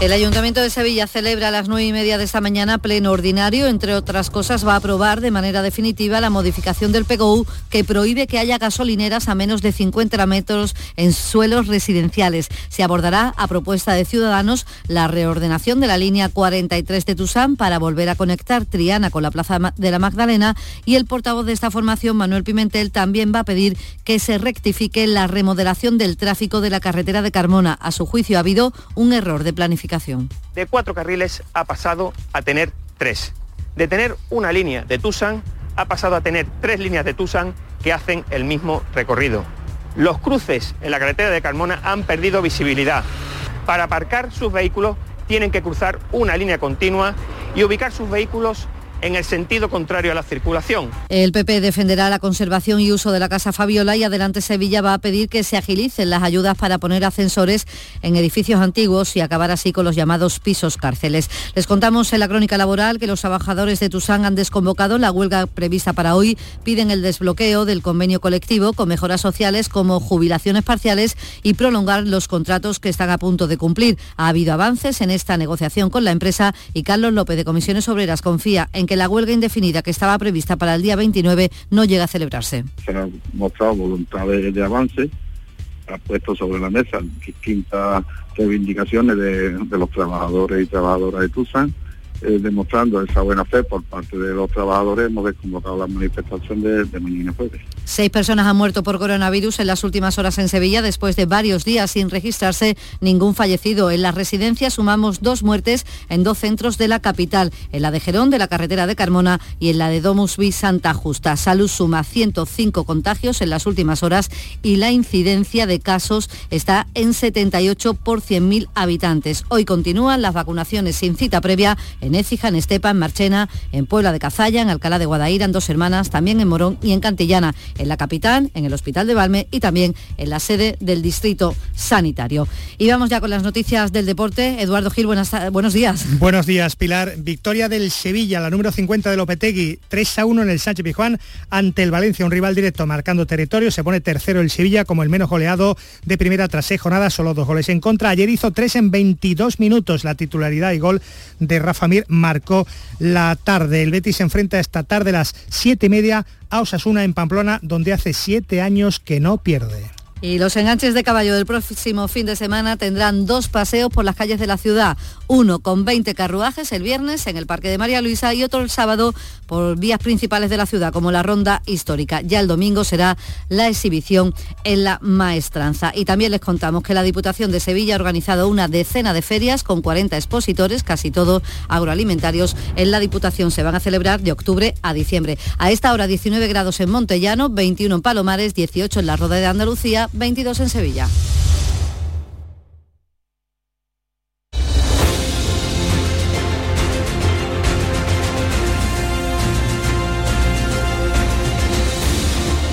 El Ayuntamiento de Sevilla celebra a las nueve y media de esta mañana pleno ordinario. Entre otras cosas, va a aprobar de manera definitiva la modificación del PGU que prohíbe que haya gasolineras a menos de 50 metros en suelos residenciales. Se abordará, a propuesta de Ciudadanos, la reordenación de la línea 43 de Tusán para volver a conectar Triana con la Plaza de la Magdalena y el portavoz de esta formación, Manuel Pimentel, también va a pedir que se rectifique la remodelación del tráfico de la carretera de Carmona. A su juicio ha habido un error de planificación. De cuatro carriles ha pasado a tener tres. De tener una línea de Tucson ha pasado a tener tres líneas de Tucson que hacen el mismo recorrido. Los cruces en la carretera de Carmona han perdido visibilidad. Para aparcar sus vehículos tienen que cruzar una línea continua y ubicar sus vehículos en el sentido contrario a la circulación. El PP defenderá la conservación y uso de la Casa Fabiola y Adelante Sevilla va a pedir que se agilicen las ayudas para poner ascensores en edificios antiguos y acabar así con los llamados pisos cárceles. Les contamos en la crónica laboral que los trabajadores de Tusán han desconvocado la huelga prevista para hoy, piden el desbloqueo del convenio colectivo con mejoras sociales como jubilaciones parciales y prolongar los contratos que están a punto de cumplir. Ha habido avances en esta negociación con la empresa y Carlos López de Comisiones Obreras confía en que la huelga indefinida que estaba prevista para el día 29 no llega a celebrarse. Se ha mostrado voluntad de, avance, ha puesto sobre la mesa distintas reivindicaciones de, de los trabajadores y trabajadoras de Tucson eh, demostrando esa buena fe por parte de los trabajadores, hemos desconvocado la manifestación de, de mañana. Seis personas han muerto por coronavirus en las últimas horas en Sevilla después de varios días sin registrarse ningún fallecido. En las residencias sumamos dos muertes en dos centros de la capital, en la de Gerón de la carretera de Carmona y en la de Domus B Santa Justa. Salud suma 105 contagios en las últimas horas y la incidencia de casos está en 78 por 100.000 habitantes. Hoy continúan las vacunaciones sin cita previa Écija, en Estepa, en Marchena, en Puebla de Cazalla, en Alcalá de Guadaira, en Dos Hermanas, también en Morón y en Cantillana. en la capital, en el Hospital de Valme y también en la sede del Distrito Sanitario. Y vamos ya con las noticias del deporte. Eduardo Gil, buenas, buenos días. Buenos días, Pilar. Victoria del Sevilla, la número 50 de Lopetegui, 3 a 1 en el Sánchez Pijuán ante el Valencia, un rival directo marcando territorio. Se pone tercero el Sevilla como el menos goleado de primera tras seis jornadas, solo dos goles en contra. Ayer hizo tres en 22 minutos. La titularidad y gol de Rafa Mir marcó la tarde. El Betis se enfrenta esta tarde a las siete y media a Osasuna en Pamplona, donde hace siete años que no pierde. Y los enganches de caballo del próximo fin de semana tendrán dos paseos por las calles de la ciudad, uno con 20 carruajes el viernes en el Parque de María Luisa y otro el sábado por vías principales de la ciudad, como la Ronda Histórica. Ya el domingo será la exhibición en la Maestranza. Y también les contamos que la Diputación de Sevilla ha organizado una decena de ferias con 40 expositores, casi todos agroalimentarios. En la Diputación se van a celebrar de octubre a diciembre. A esta hora 19 grados en Montellano, 21 en Palomares, 18 en la Roda de Andalucía, 22 en Sevilla.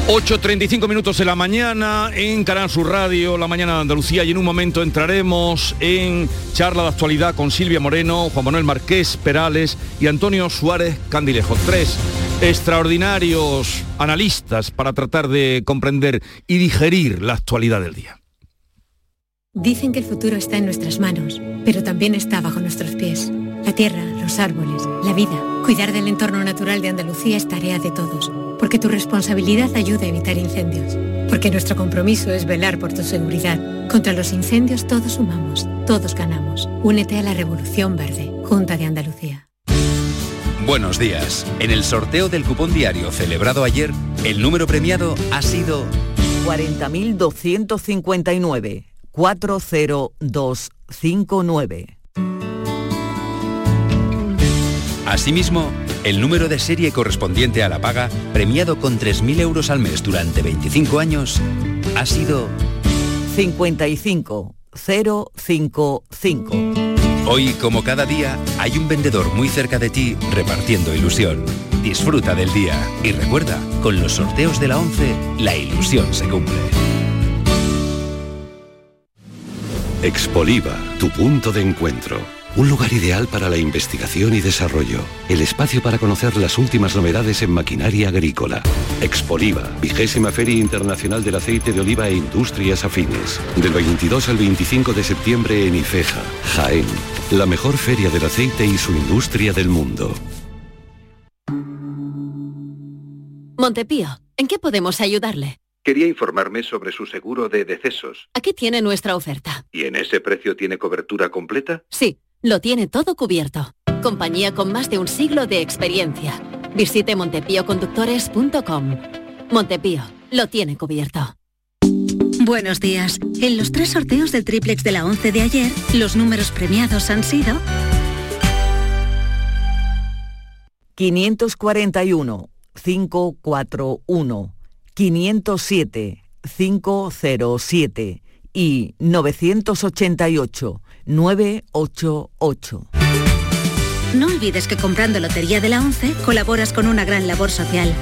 ...8.35 minutos de la mañana en Canal Sur Radio, la mañana de Andalucía y en un momento entraremos en charla de actualidad con Silvia Moreno, Juan Manuel Marqués Perales y Antonio Suárez Candilejo. Tres extraordinarios analistas para tratar de comprender y digerir la actualidad del día. Dicen que el futuro está en nuestras manos, pero también está bajo nuestros pies. La tierra, los árboles, la vida. Cuidar del entorno natural de Andalucía es tarea de todos, porque tu responsabilidad ayuda a evitar incendios, porque nuestro compromiso es velar por tu seguridad. Contra los incendios todos sumamos, todos ganamos. Únete a la Revolución Verde, Junta de Andalucía. Buenos días. En el sorteo del cupón diario celebrado ayer, el número premiado ha sido 40.259 40259. Asimismo, el número de serie correspondiente a la paga, premiado con 3.000 euros al mes durante 25 años, ha sido 55055. Hoy, como cada día, hay un vendedor muy cerca de ti repartiendo ilusión. Disfruta del día y recuerda, con los sorteos de la 11, la ilusión se cumple. Expoliva, tu punto de encuentro. Un lugar ideal para la investigación y desarrollo. El espacio para conocer las últimas novedades en maquinaria agrícola. Expoliva, vigésima Feria Internacional del Aceite de Oliva e Industrias Afines. Del 22 al 25 de septiembre en Ifeja, Jaén. La mejor feria del aceite y su industria del mundo. Montepío, ¿en qué podemos ayudarle? Quería informarme sobre su seguro de decesos. Aquí tiene nuestra oferta. ¿Y en ese precio tiene cobertura completa? Sí, lo tiene todo cubierto. Compañía con más de un siglo de experiencia. Visite montepíoconductores.com. Montepío, lo tiene cubierto. Buenos días. En los tres sorteos del triplex de la 11 de ayer, los números premiados han sido 541 541 507 507 y 988 988. No olvides que comprando Lotería de la 11 colaboras con una gran labor social.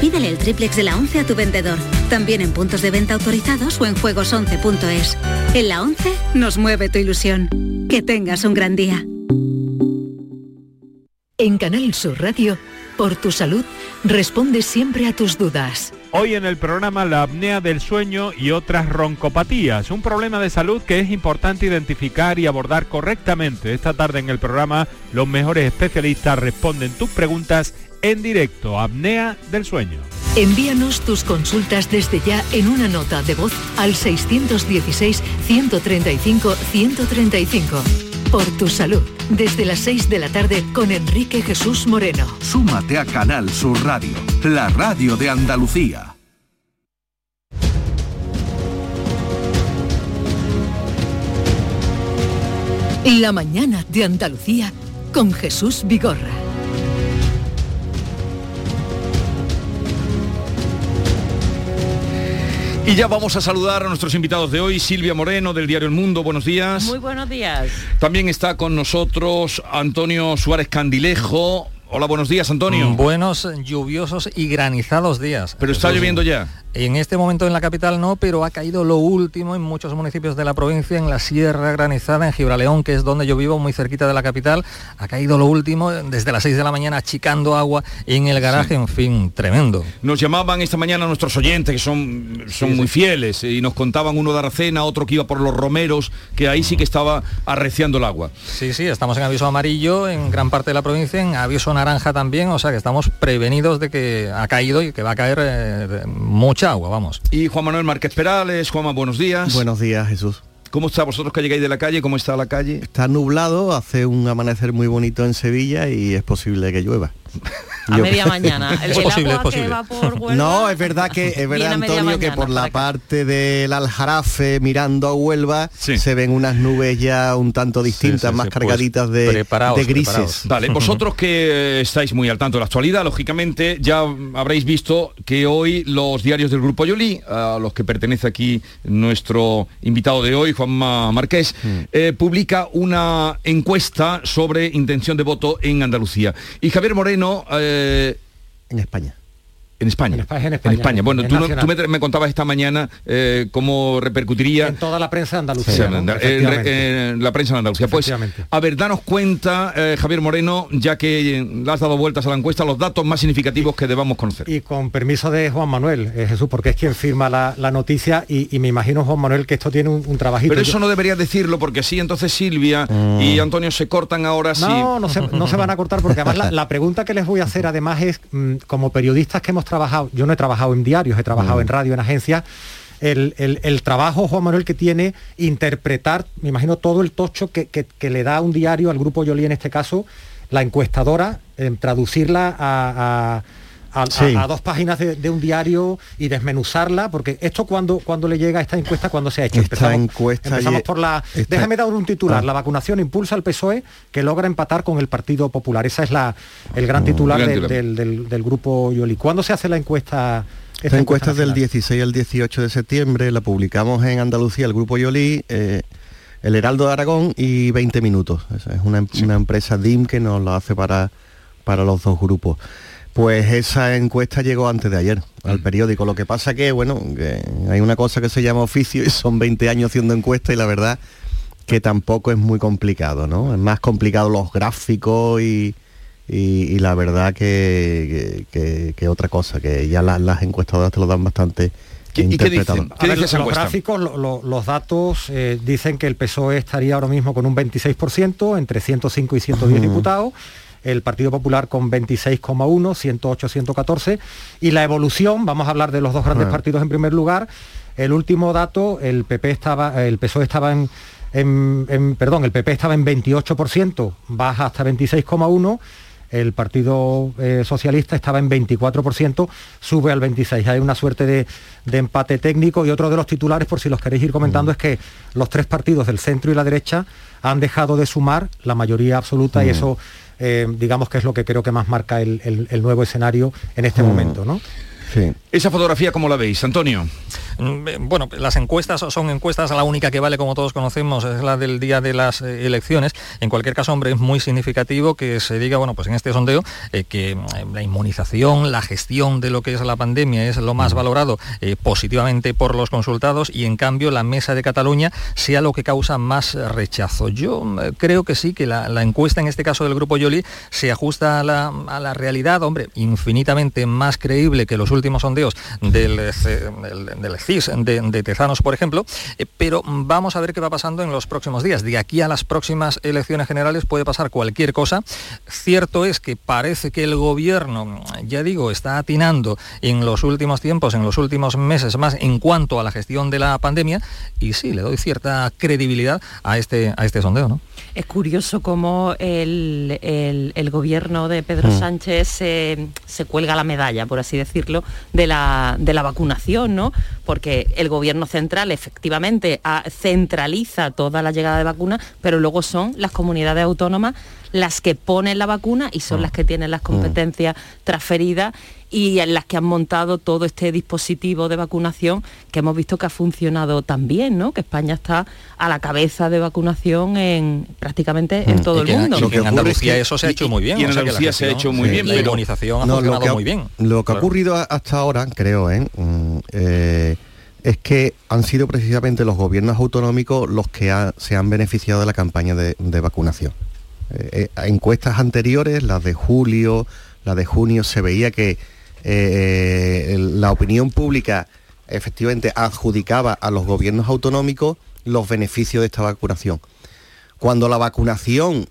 Pídele el triplex de la 11 a tu vendedor, también en puntos de venta autorizados o en juegos11.es. En la 11 nos mueve tu ilusión. Que tengas un gran día. En Canal Sur Radio, por tu salud, responde siempre a tus dudas. Hoy en el programa la apnea del sueño y otras roncopatías, un problema de salud que es importante identificar y abordar correctamente. Esta tarde en el programa los mejores especialistas responden tus preguntas en directo, apnea del sueño. Envíanos tus consultas desde ya en una nota de voz al 616-135-135. Por tu salud, desde las 6 de la tarde con Enrique Jesús Moreno. Súmate a Canal Sur Radio, la radio de Andalucía. La mañana de Andalucía con Jesús Vigorra. Y ya vamos a saludar a nuestros invitados de hoy, Silvia Moreno del diario El Mundo, buenos días. Muy buenos días. También está con nosotros Antonio Suárez Candilejo, Hola, buenos días, Antonio. Buenos, lluviosos y granizados días. Pero está lloviendo ya. En este momento en la capital no, pero ha caído lo último en muchos municipios de la provincia, en la Sierra Granizada, en Gibraleón, que es donde yo vivo, muy cerquita de la capital. Ha caído lo último desde las 6 de la mañana, achicando agua en el garaje, en fin, tremendo. Nos llamaban esta mañana nuestros oyentes, que son, son muy fieles, y nos contaban uno de Aracena, otro que iba por los romeros, que ahí sí que estaba arreciando el agua. Sí, sí, estamos en aviso amarillo en gran parte de la provincia, en aviso naranja también, o sea que estamos prevenidos de que ha caído y que va a caer eh, mucha agua, vamos. Y Juan Manuel Márquez Perales, Juanma, buenos días. Buenos días, Jesús. ¿Cómo está vosotros que llegáis de la calle? ¿Cómo está la calle? Está nublado, hace un amanecer muy bonito en Sevilla y es posible que llueva. A media mañana. El, Es el posible, agua es que posible. va por Huelva, No, es verdad que es verdad Antonio que por la acá. parte del Aljarafe mirando a Huelva se ven unas nubes ya un tanto distintas, sí, más sí, pues, cargaditas de, preparaos, de grises. preparaos. Vale, vosotros que estáis muy al tanto de la actualidad, lógicamente ya habréis visto que hoy los diarios del Grupo Yoli, a los que pertenece aquí nuestro invitado de hoy, Juanma Marqués, eh, publica una encuesta sobre intención de voto en Andalucía. Y Javier Moreno... eh, en España. En España. En España, en España, Bueno, tú, no- me, me contabas esta mañana eh, cómo repercutiría En toda la prensa de Andalucía. Sí, ¿no? en- en, Efectivamente. en la prensa en Andalucía. Pues, a ver, danos cuenta, eh, Javier Moreno, ya que eh, le has dado vueltas a la encuesta, los datos más significativos que debamos conocer. Y con permiso de Juan Manuel, eh, Jesús, porque es quien firma la, la noticia y, y me imagino, Juan Manuel, que esto tiene un, un trabajito. Pero Yo- eso no deberías decirlo porque sí, entonces Silvia y Antonio se cortan ahora sí. No, no se, no se van a cortar porque además la, la pregunta que les voy a hacer además es, mm, como periodistas que hemos trabajado, yo no he trabajado en diarios, he trabajado en radio, en agencias, el, el- el trabajo, Juan Manuel, que tiene interpretar, me imagino, todo el tocho que, que- que le da un diario al grupo Yoli en este caso, la encuestadora, en traducirla a... a- a- a- Sí. a dos páginas de, de un diario y desmenuzarla, porque esto cuando, cuando le llega esta encuesta, cuando se ha hecho. Esta encuesta empezamos por la. esta- Déjame dar un titular. Ah. La vacunación impulsa al PSOE que logra empatar con el Partido Popular. Esa es la el gran titular gran del, titular. del- del- del grupo Yoli. ¿Cuándo se hace la encuesta? Esta encuesta es del nacional? 16 al 18 de septiembre, la publicamos en Andalucía, el Grupo Yoli, eh, el Heraldo de Aragón y 20 minutos. Es una, una empresa DIM que nos lo hace para, para los dos grupos. Pues esa encuesta llegó antes de ayer al periódico. Lo que pasa que, bueno, que hay una cosa que se llama oficio y son 20 años haciendo encuesta y la verdad que tampoco es muy complicado, ¿no? Es más complicado los gráficos y, y- y la verdad que, que- que- que otra cosa, que ya la- las encuestadoras te lo dan bastante interpretado. A ver, los gráficos, lo- lo- los datos eh, dicen que el PSOE estaría ahora mismo con un 26%, entre 105 y 110 Mm. diputados, el Partido Popular con 26,1, 108, 114, y la evolución, vamos a hablar de los dos grandes partidos en primer lugar, el último dato, el PP estaba, el PSOE estaba en, en- en- perdón, el PP estaba en 28%, baja hasta 26,1, el Partido eh, Socialista estaba en 24%, sube al 26%. Hay una suerte de, de empate técnico. Y otro de los titulares, por si los queréis ir comentando, es que los tres partidos del centro y la derecha han dejado de sumar la mayoría absoluta y Mm. eso, eh, digamos que es lo que creo que más marca el, el- el nuevo escenario en este momento, ¿no? Esa fotografía, ¿cómo la veis, Antonio? Mm, eh, Bueno, las encuestas son encuestas, la única que vale, como todos conocemos, es la del día de las eh, elecciones. En cualquier caso, hombre, es muy significativo que se diga, bueno, pues en este sondeo, eh, que la inmunización, la gestión de lo que es la pandemia es lo más valorado eh, positivamente por los consultados y en cambio la mesa de Cataluña sea lo que causa más rechazo. Yo eh, creo que sí, que la, la encuesta en este caso del Grupo Yoli se ajusta a la, a la realidad, hombre, infinitamente más creíble que los últimos sondeos del, eh, del, del CIS de, de Tezanos, por ejemplo, eh, pero vamos a ver qué va pasando en los próximos días. De aquí a las próximas elecciones generales puede pasar cualquier cosa. Cierto es que parece que el gobierno, ya digo, está atinando en los últimos tiempos, en los últimos meses más en cuanto a la gestión de la pandemia y sí, le doy cierta credibilidad a este, a este sondeo, ¿no? Es curioso cómo el, el- el gobierno de Pedro Mm. Sánchez se, se cuelga la medalla, por así decirlo, de la, de la vacunación, ¿no? Porque el gobierno central efectivamente centraliza toda la llegada de vacunas, pero luego son las comunidades autónomas las que ponen la vacuna y son las que tienen las competencias transferidas y en las que han montado todo este dispositivo de vacunación que hemos visto que ha funcionado tan bien, ¿no? Que España está a la cabeza de vacunación en prácticamente en todo Y que- el mundo. y que en Andalucía eso se ha hecho muy bien. y en o sea, que la Andalucía se ha hecho muy bien, La pero- inmunización ha No, funcionado ha- muy bien. Lo que ha ocurrido hasta ahora, creo, ¿eh? Mm, eh, es que han sido precisamente los gobiernos autonómicos los que ha- se han beneficiado de la campaña de, de vacunación. Eh, eh, encuestas anteriores, las de julio, las de junio, se veía que eh, el- la opinión pública efectivamente adjudicaba a los gobiernos autonómicos los beneficios de esta vacunación. Cuando la vacunación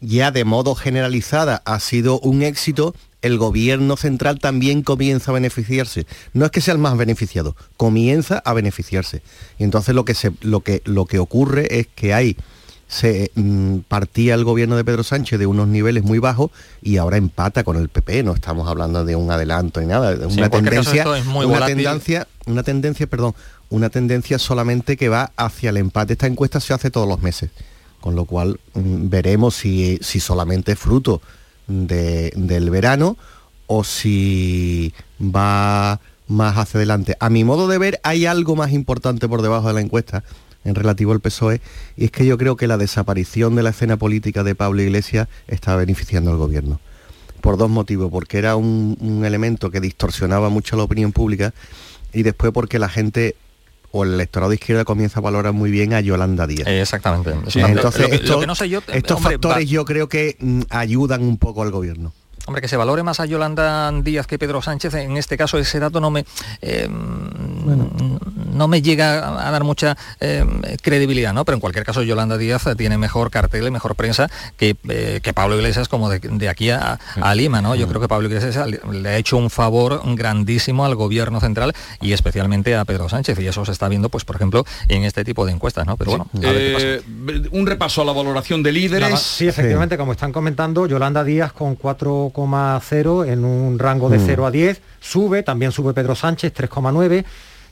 ya de modo generalizada ha sido un éxito, el gobierno central también comienza a beneficiarse. No es que sea el más beneficiado, comienza a beneficiarse. Y entonces lo que, se, lo que, lo que ocurre es que hay, se mm, partía el gobierno de Pedro Sánchez de unos niveles muy bajos y ahora empata con el PP. No estamos hablando de un adelanto ni nada, de Sí, una tendencia, es muy una volátil. tendencia, una tendencia, perdón, una tendencia solamente que va hacia el empate. Esta encuesta se hace todos los meses con lo cual mm, veremos si, si solamente es fruto de- del verano o si va más hacia adelante. A mi modo de ver, hay algo más importante por debajo de la encuesta en relativo al PSOE, y es que yo creo que la desaparición de la escena política de Pablo Iglesias está beneficiando al gobierno. Por dos motivos, porque era un, un elemento que distorsionaba mucho la opinión pública y después porque la gente o el electorado de izquierda comienza a valorar muy bien a Yolanda Díaz. Exactamente. Sí, Lo que- entonces lo que- estos, lo que no sé yo, estos hombre, factores va- yo creo que mm, ayudan un poco al gobierno. Hombre, que se valore más a Yolanda Díaz que Pedro Sánchez, en este caso ese dato no me eh, no me llega a dar mucha eh, credibilidad, ¿no? Pero en cualquier caso Yolanda Díaz tiene mejor cartel y mejor prensa que, eh, que Pablo Iglesias como de, de aquí a, a Lima, ¿no? Yo creo que Pablo Iglesias le ha hecho un favor grandísimo al gobierno central y especialmente a Pedro Sánchez y eso se está viendo, pues por ejemplo, en este tipo de encuestas, ¿no? Pero bueno, a ver qué pasa. Eh, un repaso a la valoración de líderes. Nada, sí, efectivamente, como están comentando, Yolanda Díaz con 4,0 en un rango de Mm. 0 a 10, sube, también sube Pedro Sánchez, 3,9,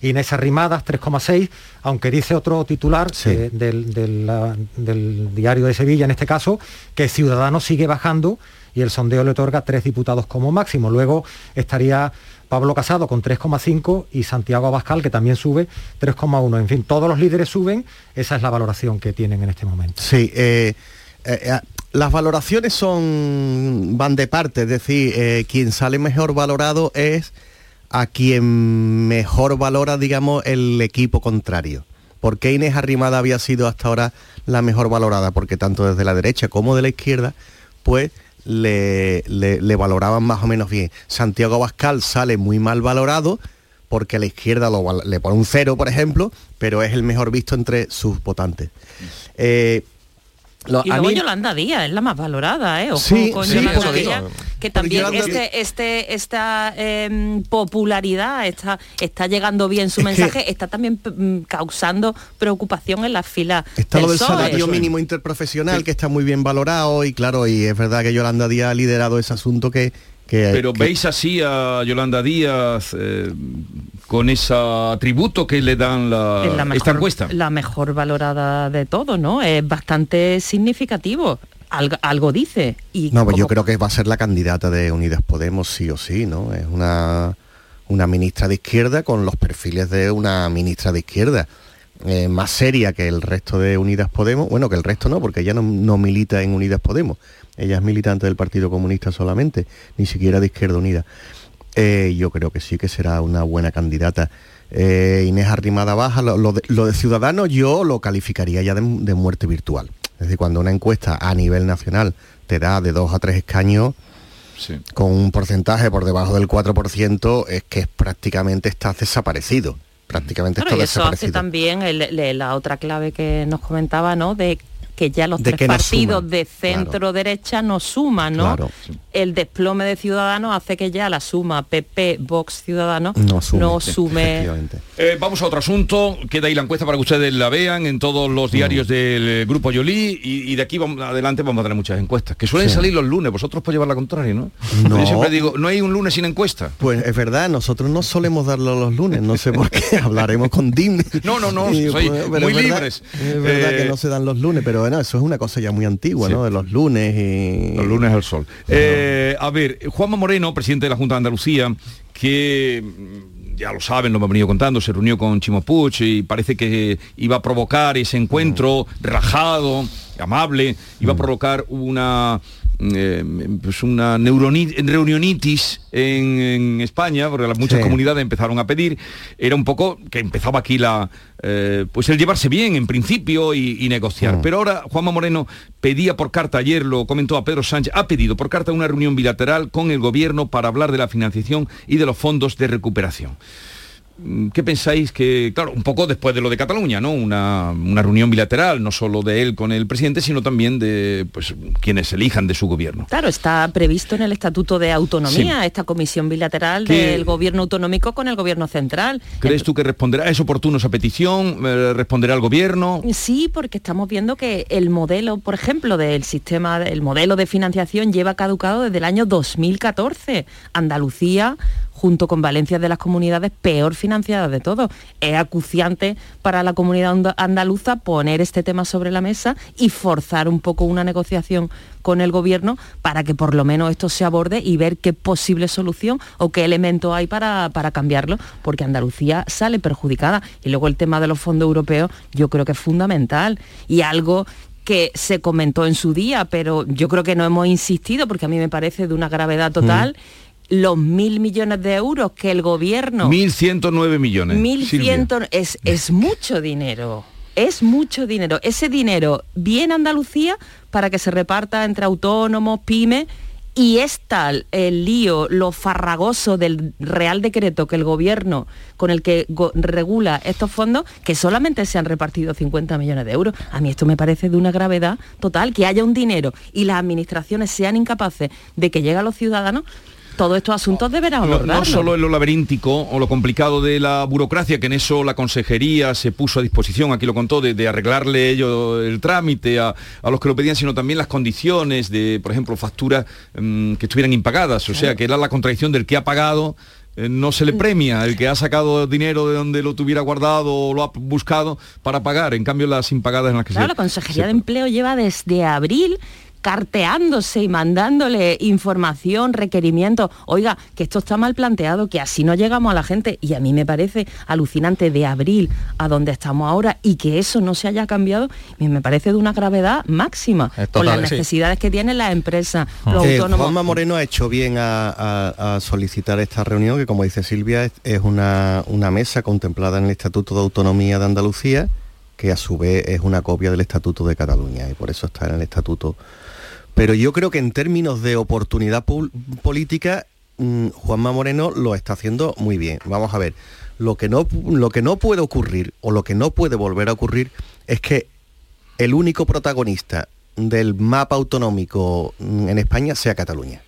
Inés Arrimadas, 3,6, aunque dice otro titular eh, del, del, la- del diario de Sevilla, en este caso, que Ciudadanos sigue bajando y el sondeo le otorga tres diputados como máximo. Luego estaría Pablo Casado con 3,5 y Santiago Abascal, que también sube 3,1. En fin, todos los líderes suben, esa es la valoración que tienen en este momento. Sí, eh, eh, eh, las valoraciones son van de parte, es decir, eh, quien sale mejor valorado es a quien mejor valora, digamos, el equipo contrario. ¿Por qué Inés Arrimada había sido hasta ahora la mejor valorada? Porque tanto desde la derecha como de la izquierda, pues le, le- valoraban más o menos bien. Santiago Abascal sale muy mal valorado porque a la izquierda lo le pone un cero, por ejemplo, pero es el mejor visto entre sus votantes. Eh, lo- Y a luego mí- Yolanda Díaz es la más valorada, ¿eh? Ojo Sí, con sí, Yolanda porque- Díaz, que también Yolanda este, este, esta em, popularidad está, está llegando bien su Es que- mensaje, está también mm, causando preocupación en las filas Está lo del PSOE. salario mínimo interprofesional, que está muy bien valorado, y claro, y es verdad que Yolanda Díaz ha liderado ese asunto que... que Pero que- veis así a Yolanda Díaz eh, con ese atributo que le dan la, Es la mejor, esta encuesta. la mejor valorada de todo, ¿no? Es bastante significativo. Algo, algo dice. Y No, pues yo creo que va a ser la candidata de Unidas Podemos sí o sí, ¿no? Es una, una ministra de izquierda con los perfiles de una ministra de izquierda. Eh, más seria que el resto de Unidas Podemos, bueno, que el resto no, porque ella no, no milita en Unidas Podemos, ella es militante del Partido Comunista solamente, ni siquiera de Izquierda Unida. Eh, yo creo que sí que será una buena candidata. Eh, Inés Arrimada Baja, lo, lo de, lo de Ciudadanos yo lo calificaría ya de, de muerte virtual. Es decir, cuando una encuesta a nivel nacional te da de dos a tres escaños, con un porcentaje por debajo del 4%, es que prácticamente estás desaparecido. Prácticamente Claro, y eso hace también el- la otra clave que nos comentaba, ¿no? De que ya los De tres no partidos de centro derecha no suman, ¿no? Claro, El desplome de Ciudadanos hace que ya la suma PP, Vox, Ciudadanos No sume, no sí, sume efectivamente. Eh, vamos a otro asunto, queda ahí la encuesta para que ustedes la vean en todos los Mm. diarios del eh, Grupo Yolí y, y de aquí vamos, adelante vamos a tener muchas encuestas, que suelen Sí. salir los lunes, vosotros podéis llevar la contraria, ¿no? No. Yo siempre digo, no hay un lunes sin encuesta. Pues es verdad, nosotros no solemos darlo los lunes, no sé por qué, hablaremos con Dim. No, no, no, Y, sois pues, muy es verdad- libres. Es verdad Eh, que no se dan los lunes, pero bueno, eso es una cosa ya muy antigua, ¿no? De los lunes y... Los lunes al sol. Eh, a ver, Juanma Moreno, presidente de la Junta de Andalucía, que mm, ya lo saben, lo hemos venido contando, se reunió con Chimo Puig y parece que iba a provocar ese encuentro relajado, amable, iba a provocar una eh, pues una reunionitis en, en, España, porque las muchas Sí. comunidades empezaron a pedir, era un poco que empezaba aquí la eh, pues el llevarse bien en principio y, y negociar. Pero ahora Juanma Moreno pedía por carta, ayer lo comentó a Pedro Sánchez, ha pedido por carta una reunión bilateral con el gobierno para hablar de la financiación y de los fondos de recuperación. Mm, ¿Qué pensáis que, claro, un poco después de lo de Cataluña, ¿no? Una, una reunión bilateral, no solo de él con el presidente, sino también de pues, quienes elijan de su gobierno. Claro, está previsto en el Estatuto de Autonomía esta comisión bilateral ¿Qué- del gobierno autonómico con el gobierno central. ¿Crees tú que responderá? ¿Es oportuno esa petición? Eh, ¿Responderá el gobierno? Sí, porque estamos viendo que el modelo, por ejemplo, del sistema, el modelo de financiación lleva caducado desde el año 2014. Andalucía, junto con Valencia, de las comunidades peor financiadas de todo. Es acuciante para la comunidad anda- andaluza poner este tema sobre la mesa y forzar un poco una negociación con el gobierno para que por lo menos esto se aborde y ver qué posible solución o qué elemento hay para, para cambiarlo, porque Andalucía sale perjudicada. Y luego el tema de los fondos europeos yo creo que es fundamental y algo que se comentó en su día, pero yo creo que no hemos insistido porque a mí me parece de una gravedad total. Los mil millones de euros que el gobierno 1.109 millones. 1.100 es, es mucho dinero. Es mucho dinero. Ese dinero viene a Andalucía para que se reparta entre autónomos, pymes, y es tal el lío, lo farragoso del Real Decreto que el gobierno con el que regula estos fondos, que solamente se han repartido 50 millones de euros. A mí esto me parece de una gravedad total, que haya un dinero y las administraciones sean incapaces de que llegue a los ciudadanos. Todos estos asuntos deberán No, solo en lo laberíntico o lo complicado de la burocracia, que en eso la consejería se puso a disposición, aquí lo contó, de, de arreglarle ello el trámite a, a los que lo pedían, sino también las condiciones de, por ejemplo, facturas mm, que estuvieran impagadas. O sea, que era la contradicción del que ha pagado. eh, No se le Mm. premia el que ha sacado dinero de donde lo tuviera guardado o lo ha buscado para pagar. En cambio, las impagadas en las que Claro, se... la Consejería de Empleo lleva desde abril carteándose y mandándole información, requerimientos. Oiga, que esto está mal planteado, que así no llegamos a la gente. Y a mí me parece alucinante de abril a donde estamos ahora y que eso no se haya cambiado, me parece de una gravedad máxima Es con las total, sí. necesidades que tienen las empresas, los Eh, autónomos. Juanma Moreno ha hecho bien a, a- a solicitar esta reunión, que como dice Silvia, es, es una, una mesa contemplada en el Estatuto de Autonomía de Andalucía, que a su vez es una copia del Estatuto de Cataluña, y por eso está en el Estatuto. Pero yo creo que en términos de oportunidad política, mm, Juanma Moreno lo está haciendo muy bien. Vamos a ver, lo que, no, lo que no puede ocurrir, o lo que no puede volver a ocurrir, es que el único protagonista del mapa autonómico mm, en España sea Cataluña.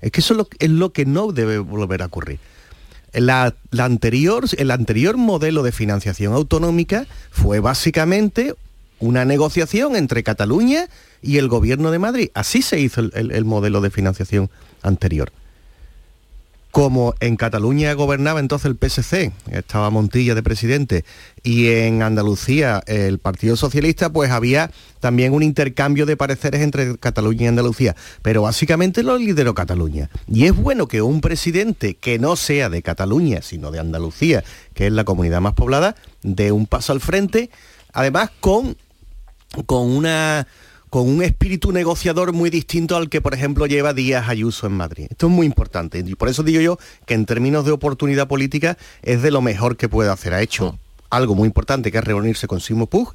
Es que eso es lo, que no debe volver a ocurrir. La anterior, el anterior modelo de financiación autonómica fue básicamente una negociación entre Cataluña y el gobierno de Madrid. Así se hizo el, el- el modelo de financiación anterior. Como en Cataluña gobernaba entonces el PSC, estaba Montilla de presidente, y en Andalucía el Partido Socialista, pues había también un intercambio de pareceres entre Cataluña y Andalucía. Pero básicamente lo lideró Cataluña. Y es bueno que un presidente que no sea de Cataluña, sino de Andalucía, que es la comunidad más poblada, dé un paso al frente, además con con una con un espíritu negociador muy distinto al que, por ejemplo, lleva Díaz Ayuso en Madrid. Esto es muy importante. Y por eso digo yo que en términos de oportunidad política es de lo mejor que puede hacer. Ha hecho algo muy importante, que es reunirse con Simo Puig,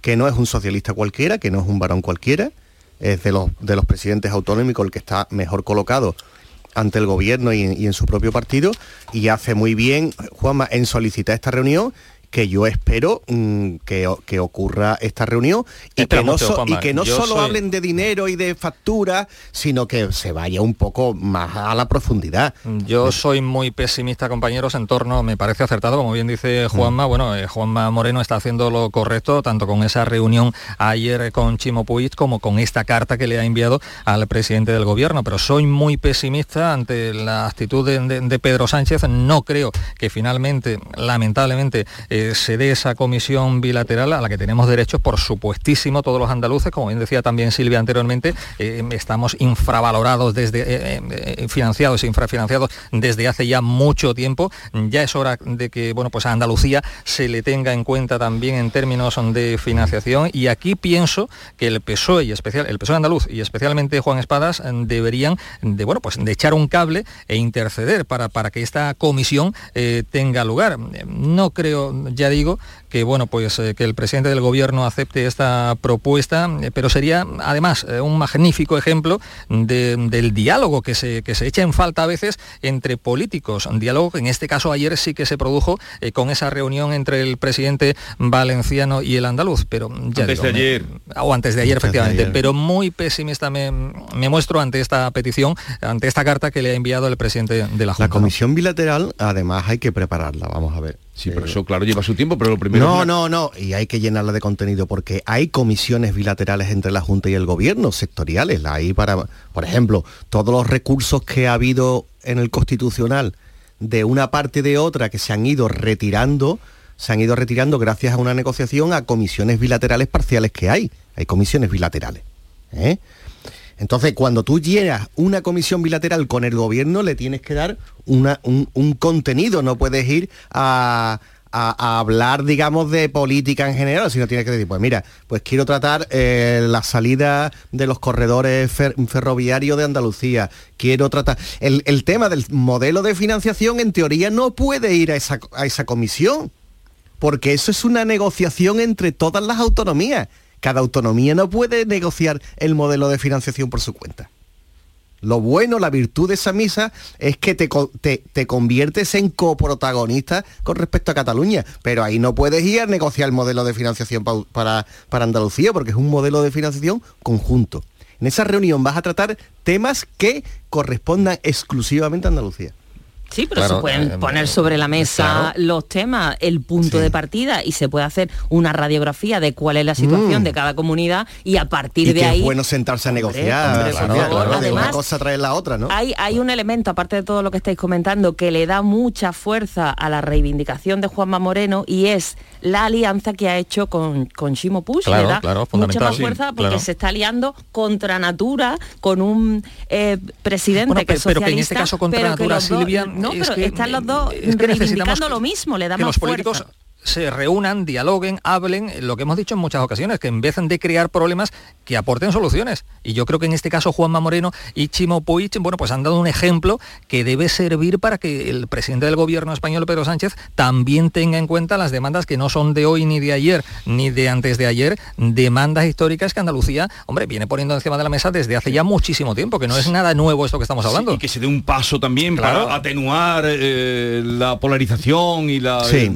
que no es un socialista cualquiera, que no es un varón cualquiera, es de los, de los presidentes autonómicos el que está mejor colocado ante el gobierno y, y en su propio partido, y hace muy bien, Juanma, en solicitar esta reunión que yo espero mm, que, que ocurra esta reunión y Espera que no, so- y que no solo soy- hablen de dinero y de factura, sino que se vaya un poco más a la profundidad. Yo soy muy pesimista, compañeros, en torno, me parece acertado, como bien dice Juanma, bueno, eh, Juanma Moreno está haciendo lo correcto, tanto con esa reunión ayer con Chimo Puig como con esta carta que le ha enviado al presidente del gobierno, pero soy muy pesimista ante la actitud de, de- de Pedro Sánchez, no creo que finalmente, lamentablemente, eh, se dé esa comisión bilateral a la que tenemos derecho, por supuestísimo, todos los andaluces, como bien decía también Silvia anteriormente, eh, estamos infravalorados desde, eh, eh, financiados e infrafinanciados desde hace ya mucho tiempo. Ya es hora de que, bueno, pues a Andalucía se le tenga en cuenta también en términos de financiación y aquí pienso que el PSOE y especial, el PSOE andaluz y especialmente Juan Espadas deberían de, bueno, pues de echar un cable e interceder para, para que esta comisión tenga lugar. No creo, ya digo, que bueno, pues eh, que el presidente del gobierno acepte esta propuesta, eh, pero sería además eh, un magnífico ejemplo del diálogo que se, que se echa en falta a veces entre políticos. Un diálogo que en este caso ayer sí que se produjo con esa reunión entre el presidente valenciano y el andaluz, pero ya antes de ayer. o antes de ayer, efectivamente, pero muy pesimista me, me, muestro ante esta petición, ante esta carta que le ha enviado el presidente de la Junta. La comisión bilateral, además, hay que prepararla, vamos a ver. Sí, pero eso claro lleva su tiempo, pero lo primero... No, no, no, y hay que llenarla de contenido porque hay comisiones bilaterales entre la Junta y el Gobierno, sectoriales, ahí para, por ejemplo, todos los recursos que ha habido en el Constitucional de una parte y de otra que se han ido retirando, se han ido retirando gracias a una negociación a comisiones bilaterales parciales que hay. Hay comisiones bilaterales. ¿eh? Entonces, cuando tú llenas una comisión bilateral con el gobierno, le tienes que dar una, un, contenido, no puedes ir a, hablar, digamos, de política en general, sino tienes que decir, pues mira, pues quiero tratar eh, la salida de los corredores ferroviarios de Andalucía, quiero tratar... El, el, tema del modelo de financiación, en teoría, no puede ir a esa, a esa comisión, porque eso es una negociación entre todas las autonomías cada autonomía no puede negociar el modelo de financiación por su cuenta. Lo bueno, la virtud de esa misa es que te, te, conviertes en coprotagonista con respecto a Cataluña, pero ahí no puedes ir a negociar el modelo de financiación para, para Andalucía, porque es un modelo de financiación conjunto. En esa reunión vas a tratar temas que correspondan exclusivamente a Andalucía. Sí, pero se pueden eh, poner sobre la mesa los temas, el punto de partida y se puede hacer una radiografía de cuál es la situación mm. de cada comunidad y a partir de ahí... Es bueno sentarse a negociar, claro, de una cosa traer la otra, ¿no? Hay, hay un elemento, aparte de todo lo que estáis comentando, que le da mucha fuerza a la reivindicación de Juanma Moreno y es la alianza que ha hecho con, con Shimo Push, claro, le da mucha más fuerza porque se está aliando contra Natura con un eh, presidente que es socialista, pero que en este caso contra Natura, Silvia, no, pero están los dos reivindicando lo mismo, le da más fuerza se reúnan, dialoguen, hablen, lo que hemos dicho en muchas ocasiones, que en vez de crear problemas, que aporten soluciones. Y yo creo que en este caso Juanma Moreno y Chimo Puig, bueno, pues han dado un ejemplo que debe servir para que el presidente del gobierno español, Pedro Sánchez, también tenga en cuenta las demandas que no son de hoy ni de ayer, ni de antes de ayer, demandas históricas que Andalucía, hombre, viene poniendo encima de la mesa desde hace ya muchísimo tiempo, que no es nada nuevo esto que estamos hablando. y que se dé un paso también para atenuar eh, la polarización y la... Sí,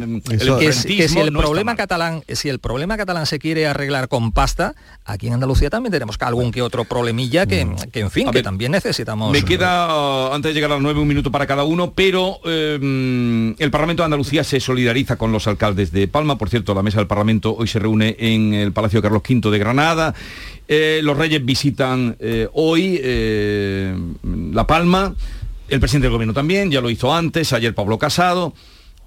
que si el problema catalán, si el problema catalán se quiere arreglar con pasta, aquí en Andalucía también tenemos algún que otro problemilla que, mm. en fin, que también necesitamos. Me queda, antes de llegar a las nueve, un minuto para cada uno, pero eh, el Parlamento de Andalucía se solidariza con los alcaldes de Palma. Por cierto, la mesa del Parlamento hoy se reúne en el Palacio Carlos V de Granada. Eh, los reyes visitan eh, hoy La Palma. El presidente del gobierno también, ya lo hizo antes, ayer Pablo Casado.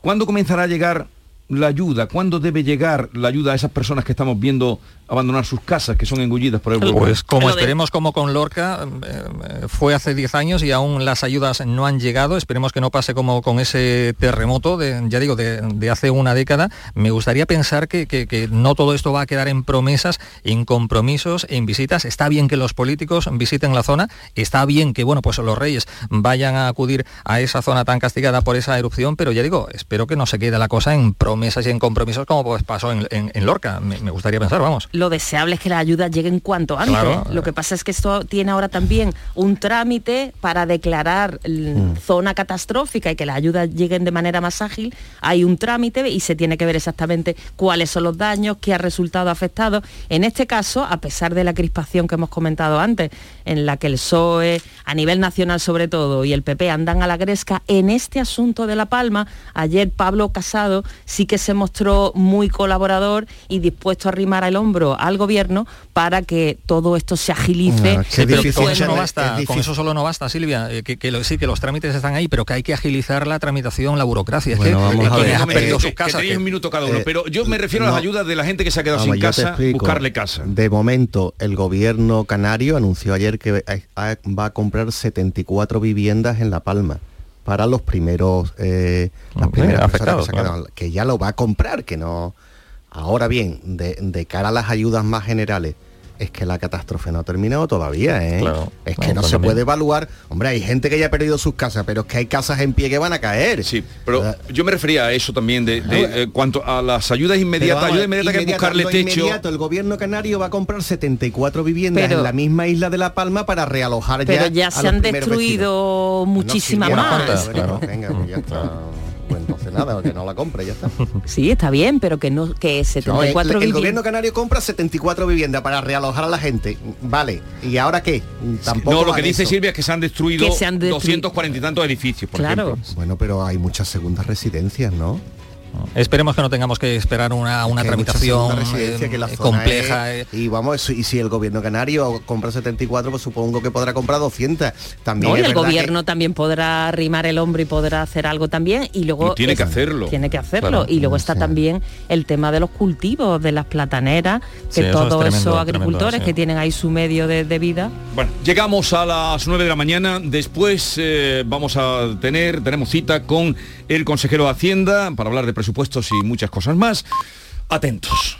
¿Cuándo comenzará a llegar la ayuda? ¿Cuándo debe llegar la ayuda a esas personas que estamos viendo abandonar sus casas, que son engullidas por el volcán? Pues como esperemos como con Lorca, eh, fue hace 10 años y aún las ayudas no han llegado, esperemos que no pase como con ese terremoto, de, ya digo, de, hace una década. Me gustaría pensar que, no todo esto va a quedar en promesas, en compromisos, en visitas. Está bien que los políticos visiten la zona, está bien que bueno, pues los reyes vayan a acudir a esa zona tan castigada por esa erupción, pero ya digo, espero que no se quede la cosa en promesas mesas y en compromisos como pues pasó en, Lorca. Me, gustaría pensar, vamos. Lo deseable es que la ayuda llegue en cuanto antes. Lo que pasa es que esto tiene ahora también un trámite para declarar mm. zona catastrófica y que las ayudas lleguen de manera más ágil. Hay un trámite y se tiene que ver exactamente cuáles son los daños, qué ha resultado afectado. En este caso, a pesar de la crispación que hemos comentado antes, en la que el PSOE, a nivel nacional sobre todo, y el PP andan a la gresca, en este asunto de La Palma, ayer Pablo Casado sí que se mostró muy colaborador y dispuesto a arrimar el hombro dinero al gobierno para que todo esto se agilice. No, es que Sí, pero difícil con eso no es- basta, es con difícil. eso solo no basta, Silvia, eh, que, que lo- sí, que los trámites están ahí, pero que hay que agilizar la tramitación, la burocracia. Es Bueno, que, vamos que a quienes ver, han eh, sus que casas, que- un minuto cada uno, Eh, pero yo me refiero a las ayudas de la gente que se ha quedado Vamos, sin casa, explico. buscarle casa. De momento, el gobierno canario anunció ayer que va a comprar 74 viviendas en La Palma para los primeros eh, las primeras personas que, afectados, se han quedado- que ya lo va a comprar, que no. Ahora bien, de, de cara a las ayudas más generales, es que la catástrofe no ha terminado todavía, ¿eh? Claro. es que no pues se también. puede evaluar. Hombre, hay gente que ya ha perdido sus casas, pero es que hay casas en pie que van a caer. Sí, pero yo me refería a eso también, de, de, eh, cuanto a las ayudas Pero inmediatas, vamos, ayuda inmediata que buscarle techo. inmediato, el gobierno canario va a comprar 74 viviendas Pero- en la misma isla de La Palma para realojar Pero ya ya a se los han destruido muchísimas vecinos. más. No, sí, bueno, bueno, venga, pues ya está. Pues entonces nada, que no la compre, ya está. Sí, está bien, pero que no que No, el, 74 el viviendas- gobierno canario compra 74 viviendas para realojar a la gente. Vale, ¿y ahora qué? Tampoco No, lo que dice eso. Silvia es que se han destruido Que se han destruido. 240 y tantos edificios, por Claro. ejemplo. Bueno, pero hay muchas segundas residencias, ¿no? Esperemos que no tengamos que esperar una, una tramitación eh, que la zona compleja. es- eh. y vamos, y si el gobierno canario compra 74, pues supongo que podrá comprar 200. También No, y es el que- gobierno también podrá arrimar el hombro y podrá hacer algo también y luego Y tiene que hacerlo. tiene que hacerlo Claro. y luego está Sí. también el tema de los cultivos de las plataneras Sí, que es todos esos tremendo, agricultores sí. que tienen ahí su medio de, de vida Bueno, llegamos a las 9 de la mañana. Después eh, vamos a tener, tenemos cita con el consejero de Hacienda para hablar de presupuestos y muchas cosas más. Atentos.